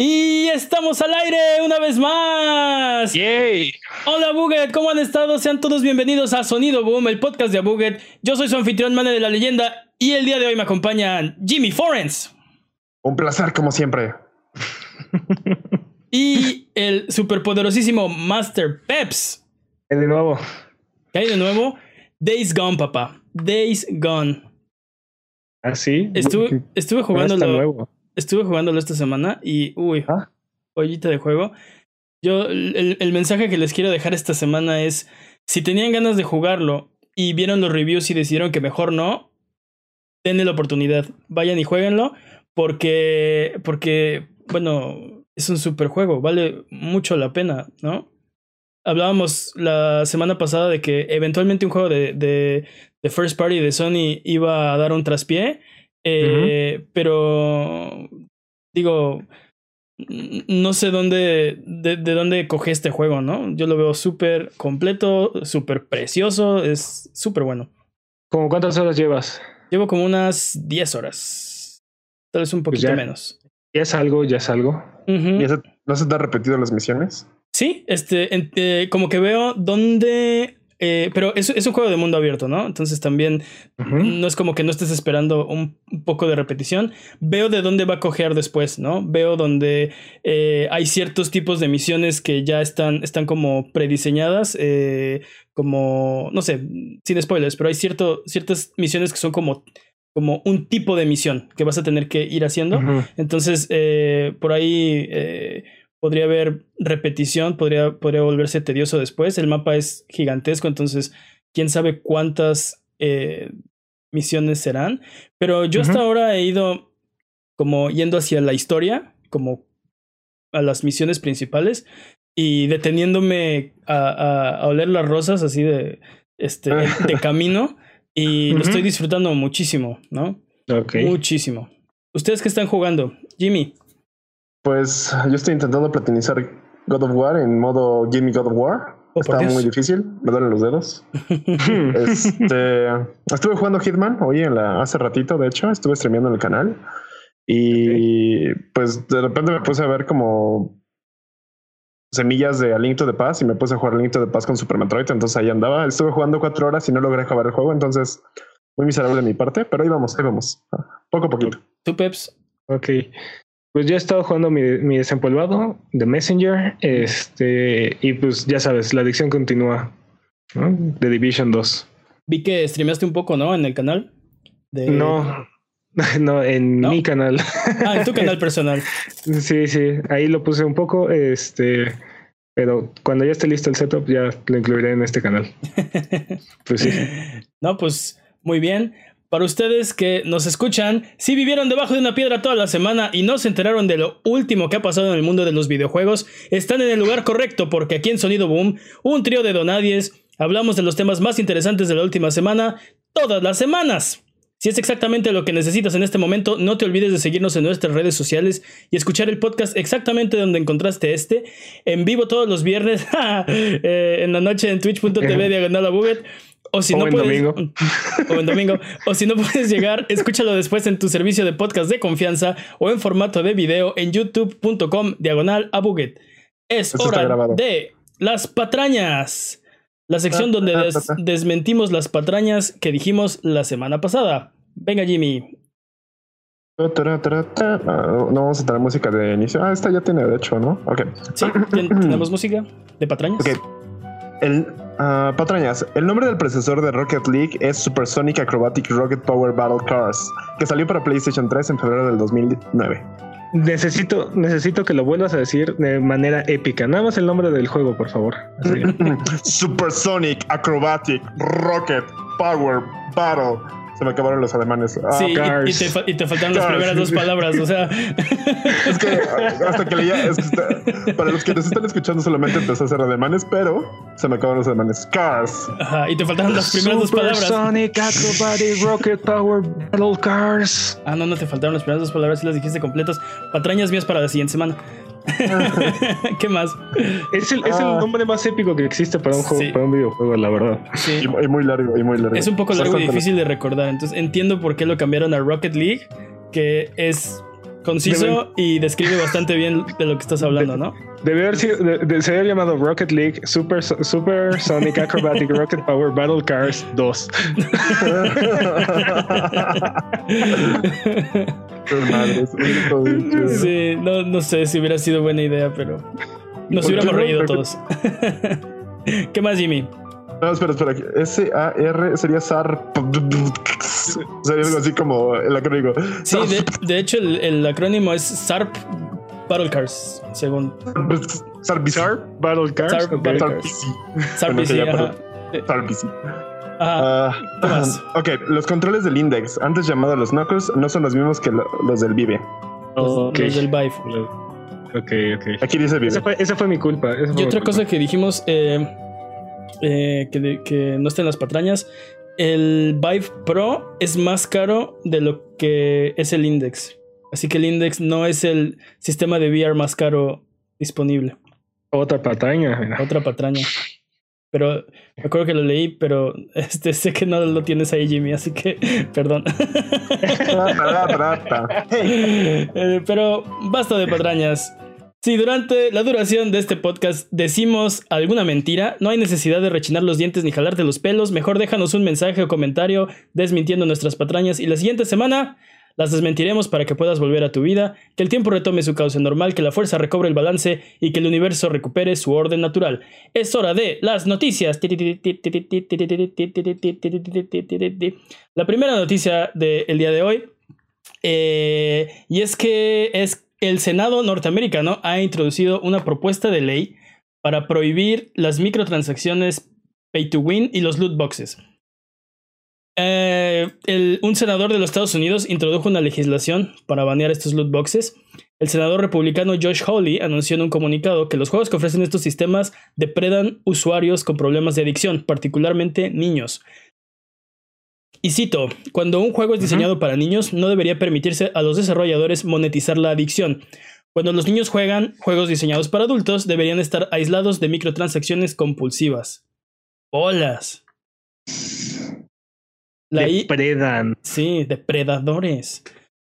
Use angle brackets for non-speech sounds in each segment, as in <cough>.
Y estamos al aire una vez más. ¡Yay! Hola Buget, ¿cómo han estado? Sean todos bienvenidos a Sonido Boom, el podcast de Buget. Yo soy su anfitrión, Mane de la Leyenda, y el día de hoy me acompañan Jimmy Forens. Un placer, como siempre. y el superpoderosísimo Master Peps. De nuevo. ¿Qué hay de nuevo? Days Gone, papá. Days Gone. ¿Ah, sí? Estuve, estuve jugándolo. Estuve jugándolo esta semana y, uy, ¿Ah? joyita de juego. Yo, el, el mensaje que les quiero dejar esta semana es, si tenían ganas de jugarlo y vieron los reviews y decidieron que mejor no, denle la oportunidad. Vayan y jueguenlo porque, porque, bueno, es un super juego, vale mucho la pena, ¿no? Hablábamos la semana pasada de que eventualmente un juego de, de, de First Party de Sony iba a dar un traspié eh, Pero digo, no sé dónde, de, de, dónde coge este juego, ¿no? Yo lo veo súper completo, súper precioso, es súper bueno. ¿Cómo cuántas horas llevas? Llevo como unas 10 horas, tal vez un poquito pues ya, menos. Ya es algo, ya es algo. Uh -huh. ¿Y se, no se te ha repetido las misiones? Sí, este, en, eh, como que veo dónde eh, pero es, es, un juego de mundo abierto, ¿no? Entonces también uh -huh. no es como que no estés esperando un, un, poco de repetición. Veo de dónde va a coger después, ¿no? Veo donde eh, hay ciertos tipos de misiones que ya están, están como prediseñadas, eh, como, no sé, sin spoilers, pero hay cierto, ciertas misiones que son como como un tipo de misión que vas a tener que ir haciendo. Uh -huh. Entonces, eh, por ahí podría haber repetición, podría, podría volverse tedioso después. El mapa es gigantesco, entonces quién sabe cuántas eh, misiones serán. Pero yo uh -huh. hasta ahora he ido como yendo hacia la historia, como a las misiones principales y deteniéndome a, a, a oler las rosas así de, este, <laughs> de camino y uh -huh. lo estoy disfrutando muchísimo, ¿no? Okay. Muchísimo. ¿Ustedes qué están jugando? Jimmy. Pues yo estoy intentando platinizar God of War en modo Gimme God of War. Oh, Está muy difícil, me duelen los dedos. <laughs> este, estuve jugando Hitman hoy en la, hace ratito, de hecho, estuve streameando en el canal. Y okay. pues de repente me puse a ver como semillas de Aliento de Paz y me puse a jugar Aliento de Paz con Super Metroid. Entonces ahí andaba. Estuve jugando cuatro horas y no logré acabar el juego. Entonces, muy miserable de mi parte, pero ahí vamos, ahí vamos. Poco a poquito. ¿Tú, Peps? Ok. Pues ya he estado jugando mi, mi desempolvado de Messenger. Este, y pues ya sabes, la adicción continúa. ¿no? De Division 2. Vi que streameaste un poco, ¿no? En el canal. De... No, <laughs> no, en ¿No? mi canal. Ah, en tu canal <laughs> personal. sí, sí, ahí lo puse un poco, este, pero cuando ya esté listo el setup ya lo incluiré en este canal. <laughs> pues sí. No, pues muy bien. Para ustedes que nos escuchan, si vivieron debajo de una piedra toda la semana y no se enteraron de lo último que ha pasado en el mundo de los videojuegos, están en el lugar correcto porque aquí en Sonido Boom, un trío de donadies, hablamos de los temas más interesantes de la última semana, todas las semanas. Si es exactamente lo que necesitas en este momento, no te olvides de seguirnos en nuestras redes sociales y escuchar el podcast exactamente donde encontraste este, en vivo todos los viernes, <laughs> eh, en la noche en twitch.tv <laughs> diagonal a. O si o no en puedes. Domingo. <laughs> O en domingo. o si no puedes llegar, escúchalo después en tu servicio de podcast de confianza o en formato de video en youtube.com diagonal a Buget. Es hora de las patrañas. La sección donde des desmentimos las patrañas que dijimos la semana pasada. Venga, Jimmy. No vamos a tener música de inicio. Ah, esta ya tiene, de hecho, ¿no? Ok. Sí, <clears throat> tenemos música de patrañas. Ok. El, uh, patrañas, el nombre del predecesor de Rocket League es Supersonic Acrobatic Rocket Power Battle Cars, que salió para PlayStation 3 en febrero del 2009. Necesito, necesito que lo vuelvas a decir de manera épica. Nada más el nombre del juego, por favor. <laughs> Supersonic Acrobatic Rocket Power Battle se me acabaron los alemanes. Ah, sí, y, y, te, y, te, faltaron cars. las primeras dos palabras, o sea. es que hasta que leía, es que está, para los que nos están escuchando solamente empezó a hacer alemanes, pero se me acabaron los alemanes. Cars. Ajá, y te faltaron las primeras Super dos palabras. Sonic Acrobatic Rocket Power Battle Cars. Ah, no, no te faltaron las primeras dos palabras y las dijiste completas. Patrañas mías para la siguiente semana. <laughs> ¿Qué más? Es el, es el Ah. nombre más épico que existe para un, juego, Sí. para un videojuego, la verdad. Sí. Y, y muy largo, y muy largo. Es un poco largo y Bastante difícil de recordar. Entonces entiendo por qué lo cambiaron a Rocket League, que es conciso y describe bastante bien de lo que estás hablando, ¿no? Debe haber sido, de, se había llamado Rocket League Super, Super Sonic Acrobatic Rocket Power Battle Cars 2. <laughs> sí, no, no sé si hubiera sido buena idea, pero nos hubiéramos reído todos. <laughs> ¿Qué más, Jimmy? No, espera, espera. S-A-R sería SAR. Sería algo así como el acrónimo. Sí, de, hecho, el, acrónimo es SARP Battle Cars, según. SARP Battle Cars. SARP Battle Cars. SARP SARP Ah, ok, los controles del Index, antes llamado los Knuckles, no son los mismos que los del Vive. Los, del Vive. Ok, ok. Aquí dice Vive. Esa fue, mi culpa. y otra cosa que dijimos, eh, eh, que, no está en las patrañas. El Vive Pro es más caro de lo que es el Index. Así que el Index no es el sistema de VR más caro disponible. Otra patraña. Otra patraña. Pero me acuerdo que lo leí, pero este sé que no lo tienes ahí, Jimmy, así que <laughs> perdón. <laughs> Eh, pero basta de patrañas. Si durante la duración de este podcast decimos alguna mentira, no hay necesidad de rechinar los dientes ni jalarte los pelos, mejor déjanos un mensaje o comentario desmintiendo nuestras patrañas y la siguiente semana las desmentiremos para que puedas volver a tu vida, que el tiempo retome su cauce normal, que la fuerza recobre el balance y que el universo recupere su orden natural. Es hora de las noticias. La primera noticia del día de hoy, y es que es el Senado norteamericano ha introducido una propuesta de ley para prohibir las microtransacciones pay to win y los loot boxes. Eh, un senador de los Estados Unidos introdujo una legislación para banear estos loot boxes. El senador republicano Josh Hawley anunció en un comunicado que los juegos que ofrecen estos sistemas depredan usuarios con problemas de adicción, particularmente niños. Y cito, cuando un juego es diseñado para niños, no debería permitirse a los desarrolladores monetizar la adicción. Cuando los niños juegan juegos diseñados para adultos, deberían estar aislados de microtransacciones compulsivas. ¡Holas! La Depredan. sí, depredadores.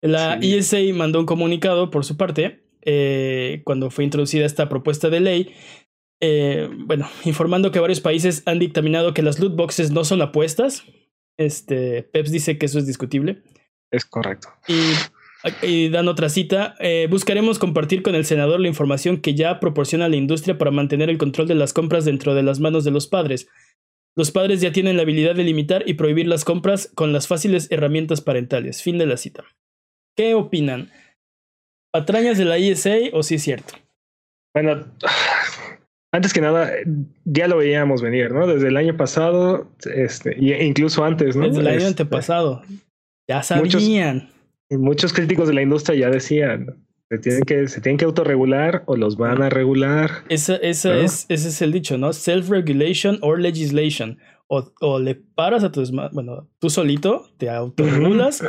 La ESA mandó un comunicado por su parte eh, cuando fue introducida esta propuesta de ley. Eh, bueno, informando que varios países han dictaminado que las loot boxes no son apuestas, este, Peps dice que eso es discutible. Es correcto. Y, dan otra cita. Eh, buscaremos compartir con el senador la información que ya proporciona la industria para mantener el control de las compras dentro de las manos de los padres. Los padres ya tienen la habilidad de limitar y prohibir las compras con las fáciles herramientas parentales. Fin de la cita. ¿Qué opinan? ¿Patrañas de la ISA o sí es cierto? Bueno, antes que nada, ya lo veíamos venir, ¿no? Desde el año pasado, este, e incluso antes, ¿no? Desde el año este, antepasado. Ya sabían. Muchos, muchos críticos de la industria ya decían, se tienen que, se tienen que autorregular o los van a regular. Esa, esa es, ese es el dicho, ¿no? Self-regulation or legislation. O, o, le paras a tus... Bueno, tú solito te autorregulas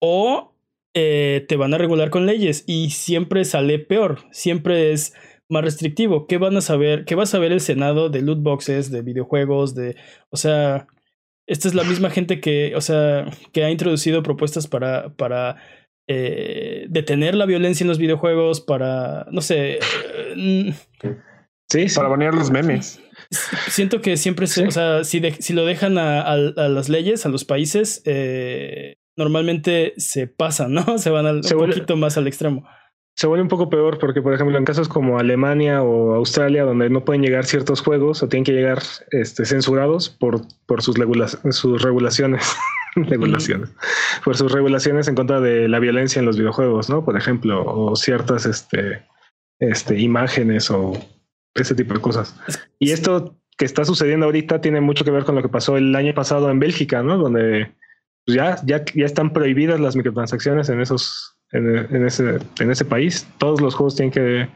o eh, te van a regular con leyes y siempre sale peor. Siempre es más restrictivo. ¿Qué van a saber? ¿Qué va a saber el Senado de loot boxes, de videojuegos, de. O sea. Esta es la misma gente que, o sea, que ha introducido propuestas para, para eh, detener la violencia en los videojuegos, para, no sé, eh, sí, para banear los memes. Siento que siempre se, o sea, si, si lo dejan a, a, las leyes, a los países, eh, normalmente se pasan, ¿no? Se van un poquito más al extremo se vuelve un poco peor porque, por ejemplo, en casos como Alemania o Australia, donde no pueden llegar ciertos juegos o tienen que llegar este, censurados por, por sus, sus regulaciones, <laughs> regulaciones, por sus regulaciones en contra de la violencia en los videojuegos, ¿no? Por ejemplo, o ciertas este, este, imágenes o ese tipo de cosas. Y esto que está sucediendo ahorita tiene mucho que ver con lo que pasó el año pasado en Bélgica, ¿no? Donde ya, ya, ya están prohibidas las microtransacciones en esos en, ese, en ese país. Todos los juegos tienen que,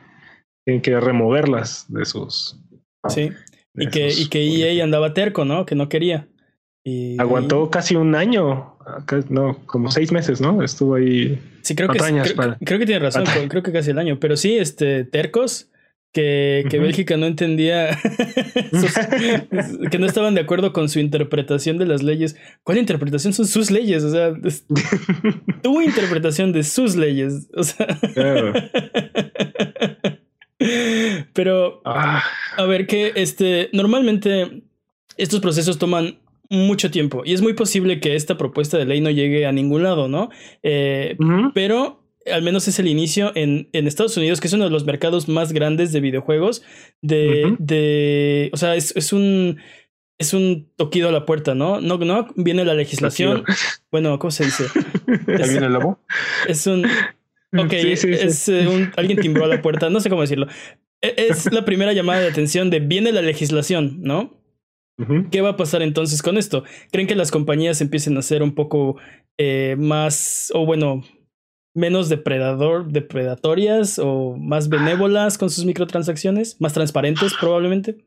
tienen que removerlas de sus. Sí. y que, y que EA andaba terco, ¿no? Que no quería. Y, Aguantó casi un año, no, como seis meses, ¿no? Estuvo ahí. Sí, creo que, creo, creo, que tiene razón, creo que casi el año, pero sí, este, tercos, que, que Bélgica no entendía, <laughs> que no estaban de acuerdo con su interpretación de las leyes. ¿Cuál interpretación son sus leyes? O sea, <laughs> tu interpretación de sus leyes. O sea. <laughs> Pero, ah. a ver, que este, normalmente estos procesos toman mucho tiempo y es muy posible que esta propuesta de ley no llegue a ningún lado, ¿no? Eh, pero al menos es el inicio en, en, Estados Unidos, que es uno de los mercados más grandes de videojuegos. De, de o sea, es, es, un es un toquido a la puerta, ¿no? No, no viene la legislación. <laughs> Bueno, ¿cómo se dice? ¿Ahí viene el lobo? Es un. Ok, es eh, un, alguien timbró a la puerta, no sé cómo decirlo. E, es la primera llamada de atención de viene la legislación, ¿no? ¿Qué va a pasar entonces con esto? ¿Creen que las compañías empiecen a ser un poco eh, más, o bueno, menos depredador, depredatorias o más benévolas con sus microtransacciones? ¿Más transparentes probablemente?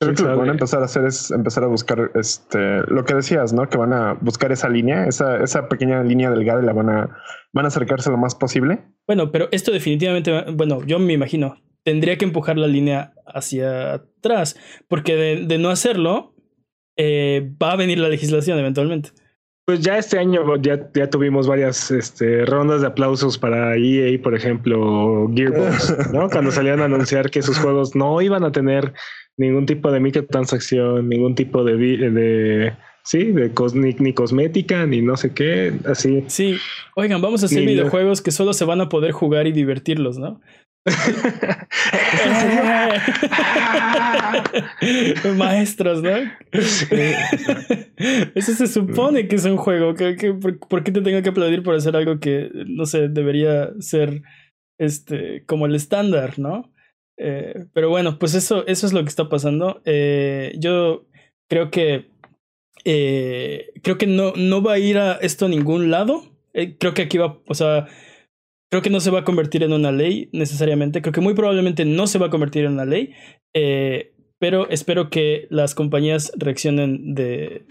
Creo que lo que van a empezar a hacer es empezar a buscar este lo que decías, ¿no? Que van a buscar esa línea, esa, esa pequeña línea delgada y la van a, van a acercarse lo más posible. Bueno, pero esto definitivamente, bueno, yo me imagino, tendría que empujar la línea hacia atrás, porque de, no hacerlo, eh, va a venir la legislación eventualmente. Pues ya este año ya, ya tuvimos varias este, rondas de aplausos para EA, por ejemplo, Gearbox, <laughs> ¿no? Cuando salían a anunciar que sus juegos no iban a tener ningún tipo de microtransacción, ningún tipo de, de sí, de ni, cosmética, ni no sé qué, así. Sí, oigan, vamos a hacer videojuegos que solo se van a poder jugar y divertirlos, ¿no? <laughs> <laughs> Maestros, ¿no? Eso se supone que es un juego. por, qué te tengo que aplaudir por hacer algo que, no sé, debería ser este, como el estándar, ¿no? Eh, pero bueno, pues eso, eso es lo que está pasando. Eh, yo creo que eh, creo que no, no va a ir a esto a ningún lado. creo que aquí va, o sea, Creo que no se va a convertir en una ley necesariamente. Creo que muy probablemente no se va a convertir en una ley. Eh, pero espero que las compañías reaccionen de,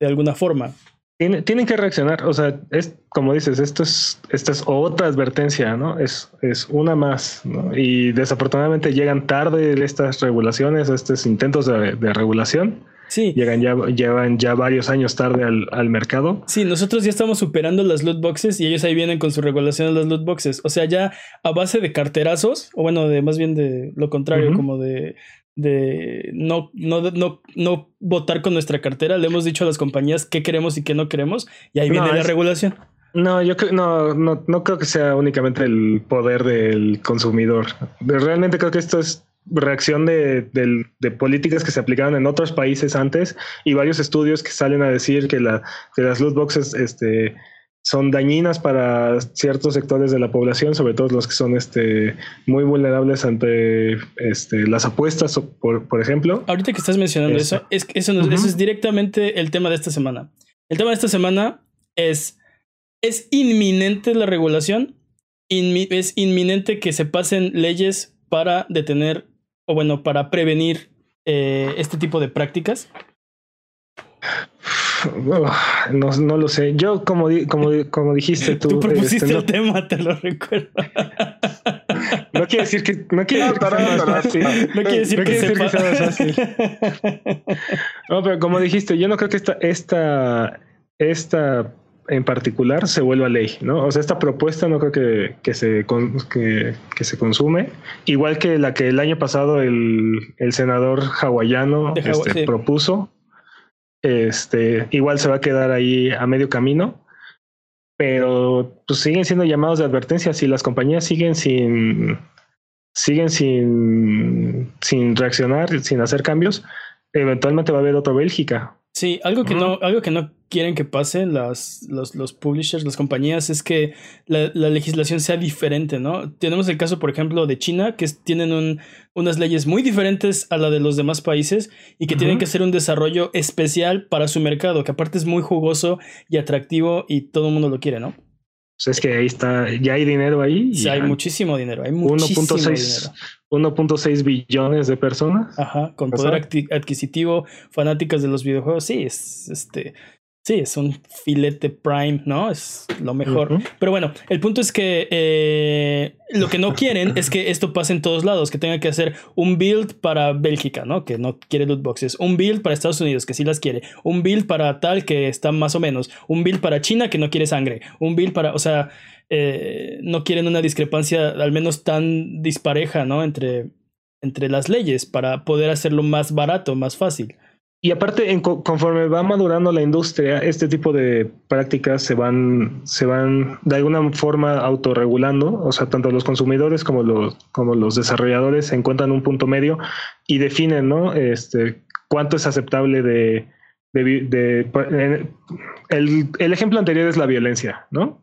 alguna forma. tienen que reaccionar. O sea, es como dices, esto es, esta es otra advertencia, ¿no? Es, es una más. Y desafortunadamente llegan tarde estas regulaciones, estos intentos de regulación. Sí. Llegan ya, llevan ya varios años tarde al, al, mercado. Sí, nosotros ya estamos superando las loot boxes y ellos ahí vienen con su regulación de las loot boxes. O sea, ya a base de carterazos, o bueno, de más bien de lo contrario, como de, de no, no, no, no votar con nuestra cartera, le hemos dicho a las compañías qué queremos y qué no queremos, y ahí viene la regulación. No, yo creo, no, no, no creo que sea únicamente el poder del consumidor. Realmente creo que esto es reacción de, políticas que se aplicaron en otros países antes y varios estudios que salen a decir que, la, las loot boxes este, son dañinas para ciertos sectores de la población, sobre todo los que son este, muy vulnerables ante este, las apuestas, por, por ejemplo. Ahorita que estás mencionando eso, es, eso, eso es directamente el tema de esta semana. El tema de esta semana es, es inminente la regulación, es inminente que se pasen leyes para detener o bueno, para prevenir eh, este tipo de prácticas? No, no lo sé. Yo, como, como, como dijiste <laughs> tú. Tú propusiste este, el tema, te lo recuerdo. No quiere decir que. No quiere decir que No quiere decir, que, sea fácil. <laughs> No, pero como dijiste, yo no creo que esta, esta, esta en particular se vuelva ley, ¿no? O sea, esta propuesta no creo que, que se, que, que, se consume, igual que la que el año pasado el, el senador hawaiano este, propuso, este, igual se va a quedar ahí a medio camino, pero pues siguen siendo llamados de advertencia. Si las compañías siguen sin siguen sin, sin reaccionar, sin hacer cambios, eventualmente va a haber otra Bélgica, Sí, algo que no, algo que no quieren que pase las, los, los publishers, las compañías, es que la, la, legislación sea diferente, ¿no? Tenemos el caso, por ejemplo, de China, que tienen un, unas leyes muy diferentes a la de los demás países y que tienen que hacer un desarrollo especial para su mercado, que aparte es muy jugoso y atractivo y todo el mundo lo quiere, ¿no? Pues es que ahí está, ya hay dinero ahí. Sí, hay muchísimo dinero, hay muchísimo 1.6 billones de personas. Ajá, con poder adquisitivo, fanáticas de los videojuegos, sí, es este. Sí, es un filete prime, ¿no? Es lo mejor. Pero bueno, el punto es que eh, lo que no quieren es que esto pase en todos lados, que tenga que hacer un build para Bélgica, ¿no? Que no quiere loot boxes. Un build para Estados Unidos, que sí las quiere. Un build para tal, que está más o menos. Un build para China, que no quiere sangre. Un build para, o sea, eh, no quieren una discrepancia al menos tan dispareja, ¿no? Entre, entre las leyes para poder hacerlo más barato, más fácil. Y aparte, en, conforme va madurando la industria, este tipo de prácticas se van, se van de alguna forma autorregulando. O sea, tanto los consumidores como los, como los desarrolladores encuentran un punto medio y definen, ¿no? Este, cuánto es aceptable de, de, el, el, ejemplo anterior es la violencia, ¿no?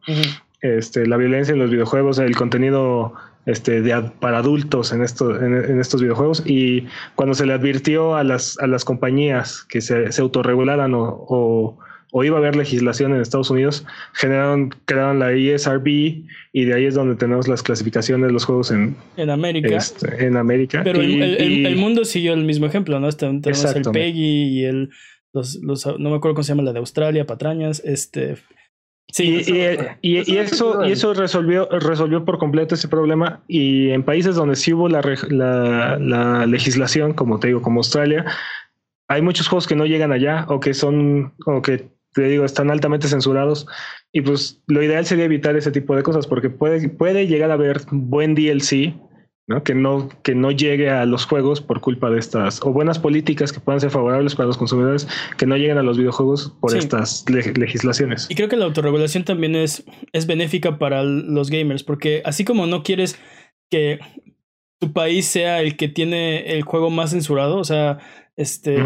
este, la violencia en los videojuegos, el contenido este, de, para adultos en, esto, en, estos videojuegos. Y cuando se le advirtió a las, a las compañías que se, se autorregularan o, o, iba a haber legislación en Estados Unidos, generaron, crearon la ESRB y de ahí es donde tenemos las clasificaciones de los juegos en, en América. Este, en América. Pero el, el, mundo siguió el mismo ejemplo, ¿no? Tenemos el PEGI y el... Los, los, no me acuerdo cómo se llama la de Australia, patrañas, este, Sí, y, y, eso, y eso resolvió, resolvió por completo ese problema. Y en países donde sí hubo la, la, legislación, como te digo, como Australia, hay muchos juegos que no llegan allá o que son, o que te digo, están altamente censurados. Y pues lo ideal sería evitar ese tipo de cosas porque puede, puede llegar a haber buen DLC que, no, que no llegue a los juegos por culpa de estas, o buenas políticas que puedan ser favorables para los consumidores, que no lleguen a los videojuegos por estas legislaciones. Y creo que la autorregulación también es, es benéfica para los gamers, porque así como no quieres que tu país sea el que tiene el juego más censurado, o sea, este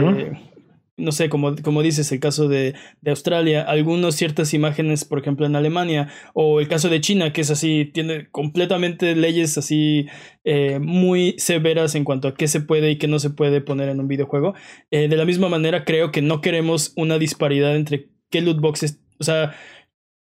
no sé, como, como dices, el caso de, de, Australia, algunas ciertas imágenes, por ejemplo, en Alemania, o el caso de China, que es así, tiene completamente leyes así eh, muy severas en cuanto a qué se puede y qué no se puede poner en un videojuego. Eh, de la misma manera, creo que no queremos una disparidad entre qué loot boxes, o sea,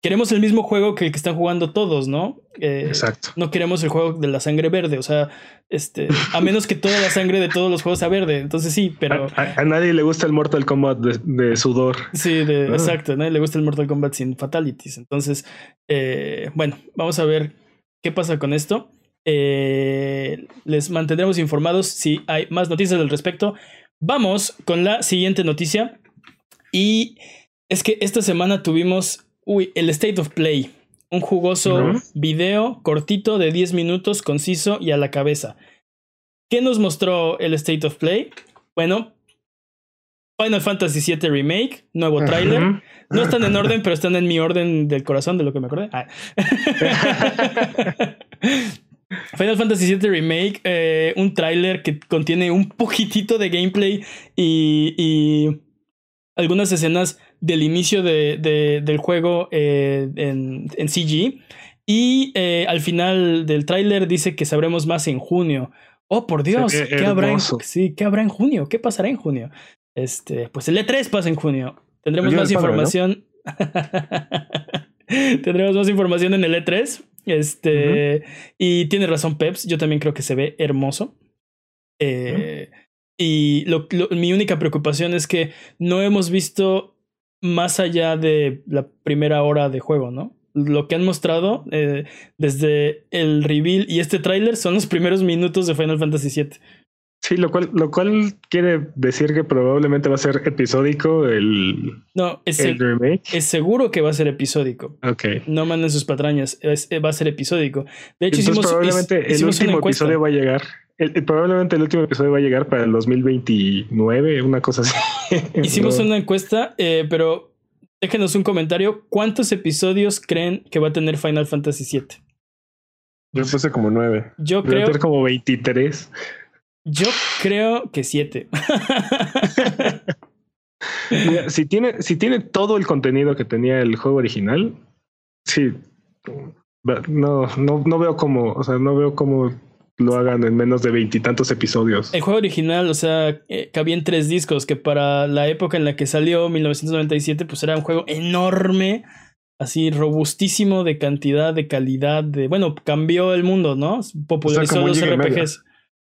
queremos el mismo juego que el que están jugando todos, ¿no? Eh, Exacto. No queremos el juego de la sangre verde, o sea, este, a menos que toda la sangre de todos los juegos sea verde. Entonces sí, pero a, nadie le gusta el Mortal Kombat de, sudor. Sí, de, exacto. A nadie le gusta el Mortal Kombat sin fatalities. Entonces, eh, bueno, vamos a ver qué pasa con esto. Eh, les mantendremos informados si hay más noticias al respecto. Vamos con la siguiente noticia y es que esta semana tuvimos Uy, el State of Play. Un jugoso video cortito de 10 minutos, conciso y a la cabeza. ¿Qué nos mostró el State of Play? Bueno, Final Fantasy VII Remake, nuevo tráiler. No están en orden, pero están en mi orden del corazón, de lo que me acordé. Ah. <laughs> Final Fantasy VII Remake, eh, un tráiler que contiene un poquitito de gameplay y, y algunas escenas del inicio de, del juego eh, en, en, CG. Y eh, al final del tráiler dice que sabremos más en junio. Oh, por Dios, ¿qué, habrá en, sí, ¿qué habrá en junio? ¿Qué pasará en junio? Este, pues el E3 pasa en junio. Tendremos más información. <laughs> Tendremos más información en el E3. Este, y tiene razón Peps, yo también creo que se ve hermoso. Eh, y mi única preocupación es que no hemos visto más allá de la primera hora de juego, ¿no? Lo que han mostrado eh, desde el reveal y este tráiler son los primeros minutos de Final Fantasy VII. Sí, lo cual, lo cual quiere decir que probablemente va a ser episódico el, no, es remake. Es seguro que va a ser episódico. Ok. No manden sus patrañas, eh, va a ser episódico. De hecho, hicimos, probablemente el último episodio va a llegar. Probablemente el último episodio va a llegar para el 2029, una cosa así. <laughs> Hicimos una encuesta, eh, pero déjenos un comentario. ¿Cuántos episodios creen que va a tener Final Fantasy VII? Yo puse como nueve. Yo creo. tener como 23. Yo creo que siete. <laughs> si tiene, si tiene todo el contenido que tenía el juego original, sí. No, no, no veo cómo, o sea, no veo cómo lo hagan en menos de veintitantos episodios. El juego original, o sea, eh, cabía en tres discos, que para la época en la que salió, 1997, pues era un juego enorme, así robustísimo de cantidad, de calidad, de... Bueno, cambió el mundo, ¿no? Popularizó los RPGs.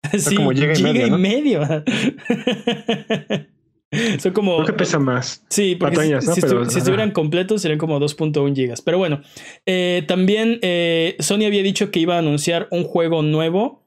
<laughs> sí, como llega y medio. <laughs> <laughs> Son como. Creo que pesa más. Sí, porque si, estuvieran completos serían como 2.1 gigas. Pero bueno, eh, también eh, Sony había dicho que iba a anunciar un juego nuevo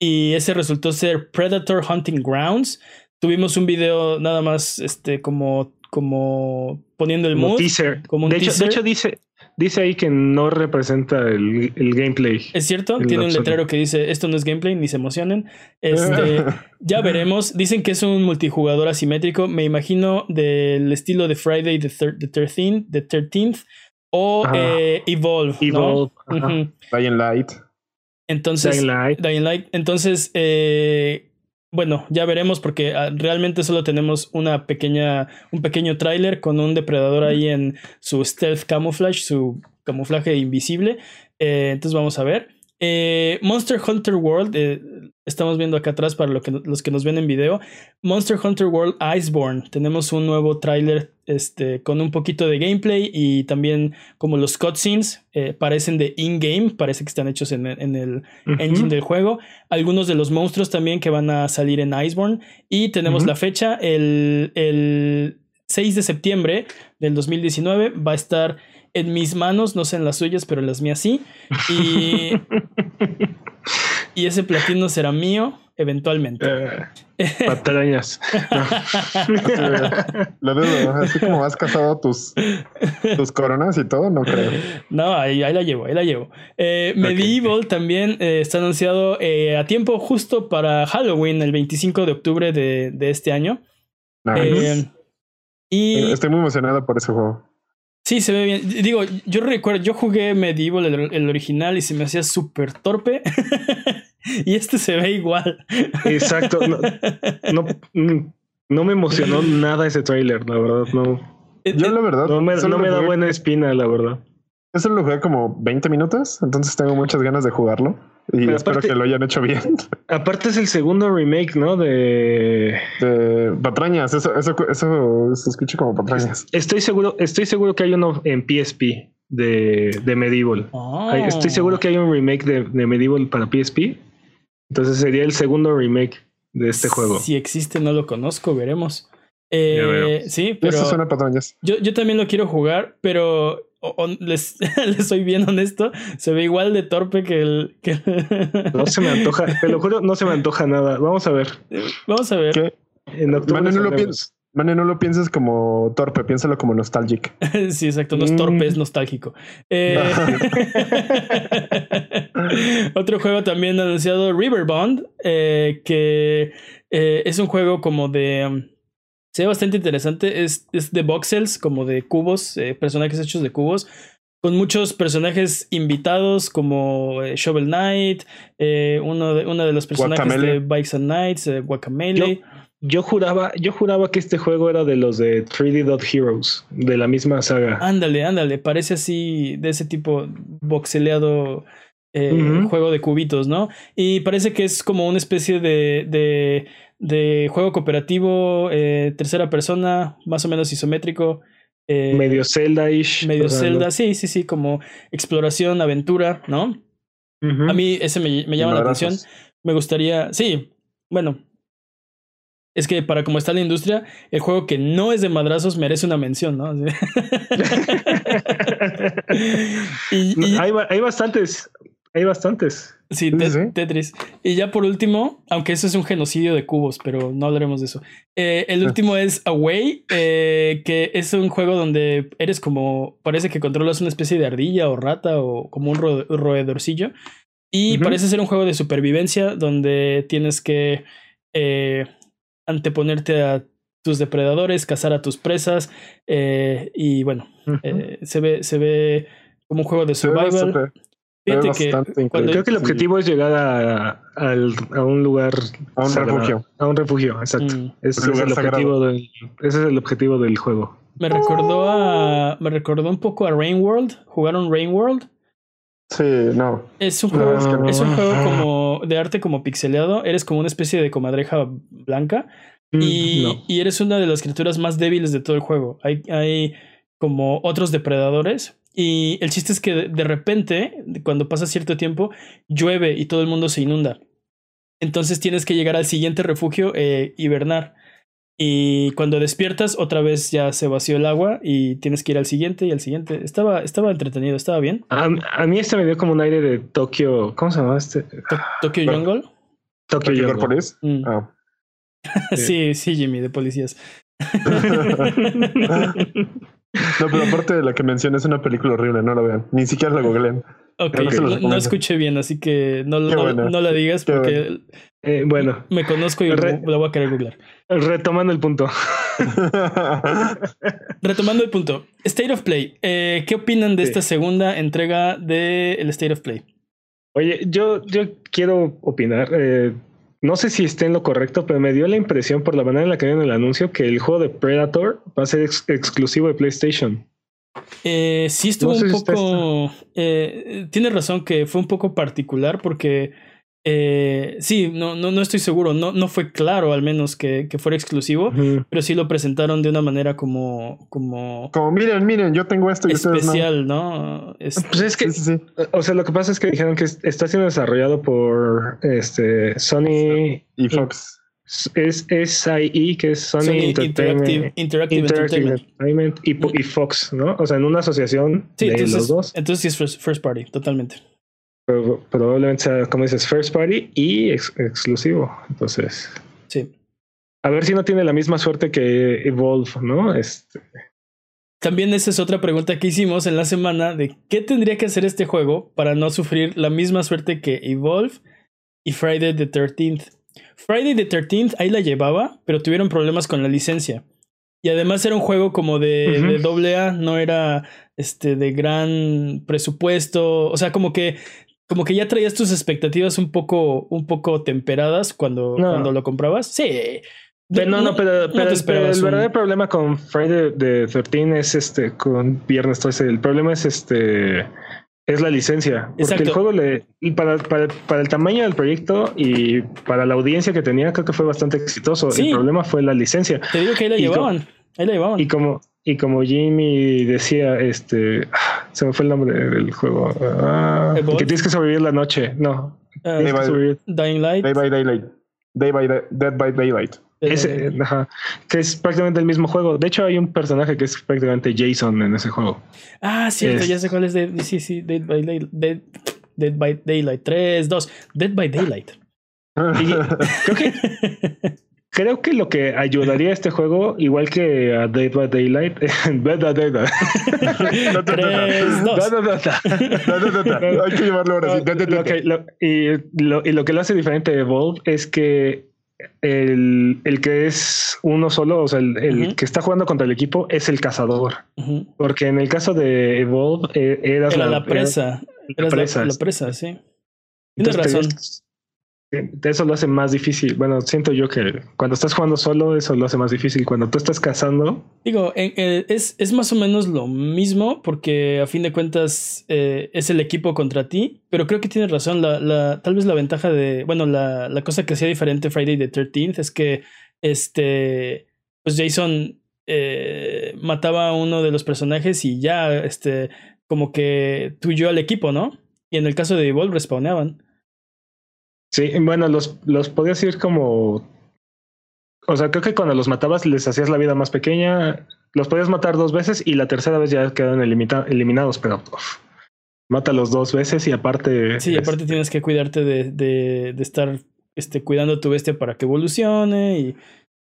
y ese resultó ser Predator Hunting Grounds. Tuvimos un video nada más este, como, como poniendo el mood. Teaser. Como de, Hecho, de hecho, dice, Dice ahí que no representa el, gameplay. Es cierto, tiene un letrero que dice esto no es gameplay, ni se emocionen. Este, <laughs> ya veremos. Dicen que es un multijugador asimétrico. Me imagino del estilo de Friday the, 13th, the 13th o eh, Evolve. Evolve. Dying Light. Entonces, Dying Light. Dying Light. Entonces, eh, bueno, ya veremos porque ah, realmente solo tenemos una pequeña, un pequeño tráiler con un depredador ahí en su stealth camouflage, su camuflaje invisible. Eh, entonces vamos a ver. Eh, Monster Hunter World, eh, estamos viendo acá atrás para lo que, los que nos ven en video. Monster Hunter World Iceborne. Tenemos un nuevo tráiler este, con un poquito de gameplay y también como los cutscenes eh, parecen de in-game, parece que están hechos en, el engine del juego. Algunos de los monstruos también que van a salir en Iceborne. Y tenemos la fecha, el, el 6 de septiembre del 2019 va a estar en mis manos, no sé en las suyas, pero en las mías sí. Y, <laughs> y ese platino será mío eventualmente. Eh, <laughs> patrañas. <laughs> Lo dudo, así como has casado tus, tus coronas y todo, no creo. No, ahí, la llevo, ahí la llevo. Eh, Medieval también eh, está anunciado eh, a tiempo justo para Halloween, el 25 de octubre de, de este año. y... Estoy muy emocionado por ese juego. Sí, se ve bien. Digo, yo recuerdo, yo jugué Medieval, el, original, y se me hacía súper torpe. <laughs> y este se ve igual. Exacto. No, no, me emocionó nada ese trailer, la verdad. No. Eh, yo, la eh, verdad. No me, no me da buena espina, la verdad. Eso lo jugué como 20 minutos, entonces tengo muchas ganas de jugarlo. Y espero que lo hayan hecho bien. <laughs> Aparte es el segundo remake, ¿no? De, de patrañas. Eso, eso, eso se escucha como patrañas. Estoy seguro, estoy seguro que hay uno en PSP de, de Medieval. Estoy oh. seguro que hay un remake de, de, Medieval para PSP. Entonces sería el segundo remake de este juego. Si existe, no lo conozco, veremos. Eh, sí, pero. Eso suena patrañas. Yo, yo también lo quiero jugar, pero <laughs> les, soy bien honesto, se ve igual de torpe que el. <laughs> no se me antoja, te lo juro, no se me antoja nada. Vamos a ver. Vamos a ver. Mane, no lo pienses como torpe, piénsalo como nostalgic. <laughs> sí, exacto, no es torpe, es mm. nostálgico. Eh, otro juego también anunciado, Riverbond, eh, que eh, es un juego como de um, se ve bastante interesante. Es, es de voxels, como de cubos, eh, personajes hechos de cubos. Con muchos personajes invitados como eh, Shovel Knight, eh, uno, de, uno de los personajes de Bikes and Knights, Guacamele. Yo, juraba, yo juraba que este juego era de los de 3D Dot Heroes, de la misma saga. Ándale, ándale, parece así de ese tipo voxeleado juego de cubitos, ¿no? Y parece que es como una especie de, de de juego cooperativo, eh, tercera persona, más o menos isométrico. Eh, medio Zelda-ish. Medio Zelda, sí, sí, sí, como exploración, aventura, ¿no? A mí ese me, llama la atención. Me gustaría, sí, bueno, es que para como está la industria, el juego que no es de madrazos merece una mención, ¿no? <laughs> <laughs> hay, hay, bastantes, hay bastantes. Sí, Tetris. Y ya por último, aunque eso es un genocidio de cubos, pero no hablaremos de eso. Eh, el último es Away, eh, que es un juego donde eres como, parece que controlas una especie de ardilla o rata o como un roedorcillo. Y parece ser un juego de supervivencia donde tienes que eh, anteponerte a tus depredadores, cazar a tus presas. y bueno, se, ve, se ve como un juego de survival. Creo que el objetivo es llegar a, un lugar. A un refugio. A un refugio, exacto. Mm. Ese, es el objetivo del, ese es el objetivo del juego. Me recordó a. Me recordó un poco a Rain World. ¿Jugaron Rain World? Sí, no. Es un juego, es un juego como de arte como pixeleado. Eres como una especie de comadreja blanca. Mm, y, y eres una de las criaturas más débiles de todo el juego. Hay, hay como otros depredadores y el chiste es que de repente, cuando pasa cierto tiempo, llueve y todo el mundo se inunda. Entonces tienes que llegar al siguiente refugio, eh, hibernar. Y cuando despiertas, otra vez ya se vació el agua y tienes que ir al siguiente y al siguiente. Estaba, estaba entretenido, estaba bien. A, mí este me dio como un aire de Tokio. ¿Cómo se llama este? Tokio Jungle. Tokio Jungle. Mm. Ah. <laughs> sí, sí, Jimmy, de policías. <laughs> <laughs> No, pero aparte de la que mencioné es una película horrible, no la vean. Ni siquiera la googleen. Ok, no, escuché bien, así que no, no, la digas porque eh, bueno, me conozco y la voy a querer googlear. Retomando el punto. <laughs> Retomando el punto. State of Play. Eh, ¿Qué opinan de esta segunda entrega del State of Play? Oye, yo, yo quiero opinar. Eh, no sé si esté en lo correcto, pero me dio la impresión por la manera en la que en el anuncio que el juego de Predator va a ser exclusivo de PlayStation. Eh, sí estuvo un poco... Eh, tiene razón que fue un poco particular porque eh, sí, no, no, no estoy seguro, no, no fue claro al menos que, que fuera exclusivo, pero sí lo presentaron de una manera como... Como, como miren, miren, yo tengo esto y especial, ¿no? Pues es que, o sea, lo que pasa es que dijeron que está siendo desarrollado por este Sony y Fox. Es SIE, que es Sony, Interactive, Entertainment, y, Fox, ¿no? O sea, en una asociación de los dos. Entonces sí es first party, totalmente probablemente sea, como dices, first party y exclusivo. Entonces, sí. A ver si no tiene la misma suerte que Evolve, ¿no? Este. También esa es otra pregunta que hicimos en la semana de qué tendría que hacer este juego para no sufrir la misma suerte que Evolve y Friday the 13th. Friday the 13th ahí la llevaba, pero tuvieron problemas con la licencia. Y además era un juego como de, de doble A, no era este de gran presupuesto. O sea, como que como que ya traías tus expectativas un poco, un poco temperadas cuando, cuando lo comprabas. Sí. Pero no, no, pero, el, verdadero problema con Friday the 13 es este, con Viernes 13. El problema es este, es la licencia. Porque el juego le, y para, para, para, el tamaño del proyecto y para la audiencia que tenía, creo que fue bastante exitoso. El problema fue la licencia. Te digo que ahí la llevaban. ahí la llevaban. Y como, y como Jimmy decía, este, se me fue el nombre del juego. Ah, que tienes que sobrevivir la noche. No. Uh, Dying Light. Day by Daylight. Day by Dead by Daylight. Ese, ajá, que es prácticamente el mismo juego. De hecho, hay un personaje que es prácticamente Jason en ese juego. Ah, cierto, ya sé cuál es. De, sí, sí, Dead by Daylight. Dead, Dead by Daylight 3, 2. Dead by Daylight. <laughs> creo que <laughs> Creo que lo que ayudaría a este juego, igual que a Dead by Daylight, Dead by Daylight. Hay que llevarlo ahora y, lo, que lo hace diferente de Evolve es que el, el, que es uno solo, o sea, el, que está jugando contra el equipo es el cazador. Porque en el caso de Evolve eh, eras Era la, presa. la, presa. La, presa, sí. Tienes razón eso lo hace más difícil. Bueno, siento yo que cuando estás jugando solo, eso lo hace más difícil. Cuando tú estás cazando. Digo, es, es, más o menos lo mismo, porque a fin de cuentas eh, es el equipo contra ti. Pero creo que tienes razón. La, la, tal vez la ventaja de. Bueno, la, la cosa que hacía diferente Friday the 13th es que este. Pues Jason eh, mataba a uno de los personajes y ya, este. Como que tuyó al equipo, ¿no? Y en el caso de Evolve respawneaban. Sí, bueno, los, los podías ir como. O sea, creo que cuando los matabas les hacías la vida más pequeña. Los podías matar dos veces y la tercera vez ya quedaron eliminados, pero mátalos dos veces y aparte. Sí, aparte tienes que cuidarte de, de, de, estar este, cuidando a tu bestia para que evolucione y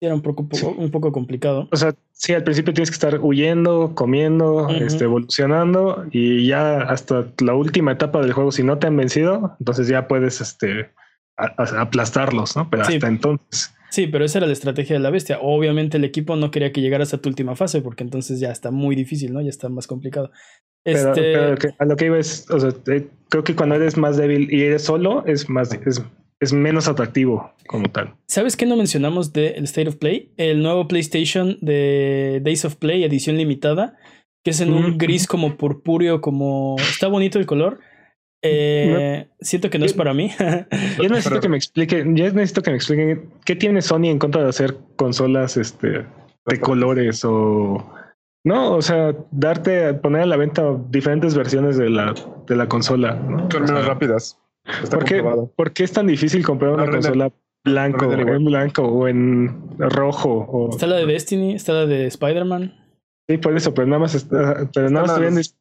era un poco, un poco complicado. O sea, sí, al principio tienes que estar huyendo, comiendo, este, evolucionando y ya hasta la última etapa del juego, si no te han vencido, entonces ya puedes este, aplastarlos, ¿no? Pero hasta entonces. Sí, pero esa era la estrategia de la bestia. Obviamente el equipo no quería que llegaras a tu última fase porque entonces ya está muy difícil, ¿no? Ya está más complicado. Pero, este a lo que iba es, o sea, creo que cuando eres más débil y eres solo, es más, es, es menos atractivo como tal. ¿Sabes qué no mencionamos del State of Play? El nuevo PlayStation de Days of Play, edición limitada, que es en un gris como purpúreo, como... Está bonito el color eh, siento que no es para mí. <laughs> yo <laughs> necesito que me expliquen, yo necesito que me expliquen qué tiene Sony en contra de hacer consolas este, de colores o no, o sea, darte, poner a la venta diferentes versiones de la, de la consola. Menos rápidas. ¿por, qué, ¿Por qué es tan difícil comprar una consola blanco, en blanco o en rojo. O... Está la de Destiny, está la de Spider-Man. Sí, por eso, pero nada más, está, pero nada más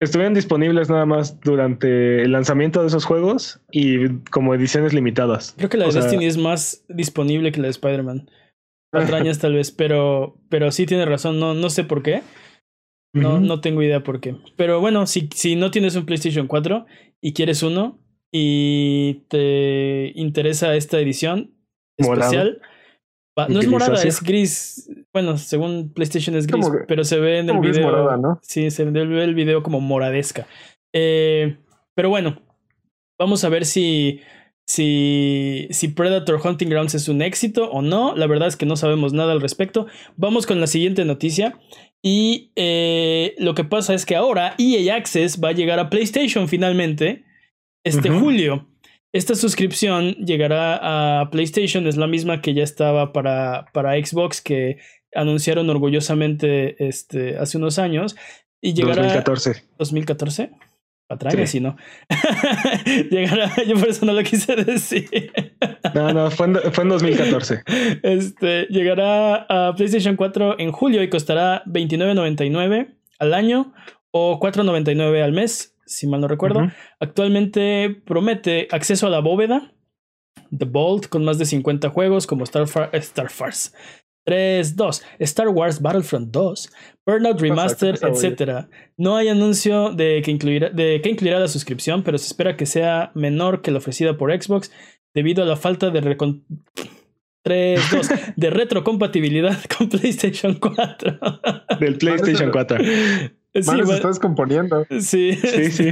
estuvieron, disponibles nada más durante el lanzamiento de esos juegos y como ediciones limitadas. Creo que la de Destiny es más disponible que la de Spider-Man. Patrañas tal vez, pero, pero sí tiene razón, no, no sé por qué. No, no tengo idea por qué. Pero bueno, si, si no tienes un PlayStation 4 y quieres uno y te interesa esta edición especial, no es morada, es gris. Bueno, según PlayStation es gris, pero se ve en el video. Morada, ¿no? Sí, se ve el video como moradesca. Eh, pero bueno, vamos a ver si si, si Predator Hunting Grounds es un éxito o no. La verdad es que no sabemos nada al respecto. Vamos con la siguiente noticia. Y eh, lo que pasa es que ahora EA Access va a llegar a PlayStation finalmente este julio. Esta suscripción llegará a PlayStation, es la misma que ya estaba para, para Xbox, que anunciaron orgullosamente este, hace unos años. Y llegará. 2014. 2014 patrañas, sí. no. <laughs> Llegará, yo por eso no lo quise decir. no, no, fue en, fue en 2014. Este, llegará a PlayStation 4 en julio y costará $29.99 al año o $4.99 al mes, si mal no recuerdo. Actualmente promete acceso a la bóveda, The Vault, con más de 50 juegos como Starfar Starfars, 3, 2, Star Wars Battlefront 2, Burnout Remaster, etc. No hay anuncio de que, incluirá, de que incluirá la suscripción, pero se espera que sea menor que la ofrecida por Xbox debido a la falta de 3, 2, de <laughs> retrocompatibilidad con PlayStation 4. Del PlayStation 4. Sí, se está descomponiendo. Sí, sí, sí.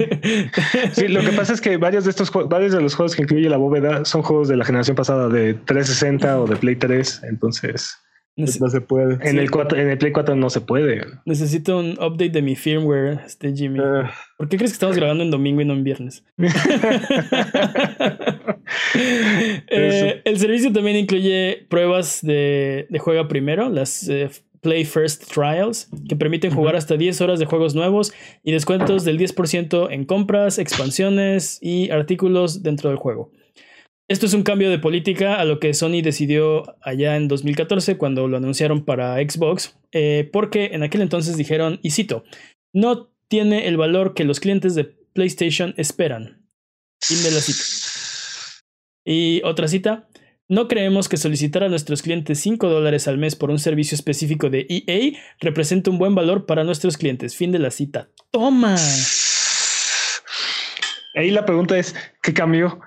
Sí, lo que pasa es que varios de estos varios de los juegos que incluye la bóveda son juegos de la generación pasada de 360 o de Play 3, entonces no se puede. En, el en el Play 4 no se puede. Necesito un update de mi firmware, este Jimmy. Ah. ¿Por qué crees que estamos grabando en domingo y no en viernes? <laughs> Eh, el servicio también incluye pruebas de, de juega primero, las eh, Play First Trials, que permiten jugar hasta 10 horas de juegos nuevos y descuentos del 10% en compras, expansiones y artículos dentro del juego. Esto es un cambio de política a lo que Sony decidió allá en 2014 cuando lo anunciaron para Xbox, eh, porque en aquel entonces dijeron, y cito, no tiene el valor que los clientes de PlayStation esperan. Fin de la cita. Y otra cita, no creemos que solicitar a nuestros clientes 5 dólares al mes por un servicio específico de EA representa un buen valor para nuestros clientes. Fin de la cita. Toma. Ahí la pregunta es, ¿qué cambió?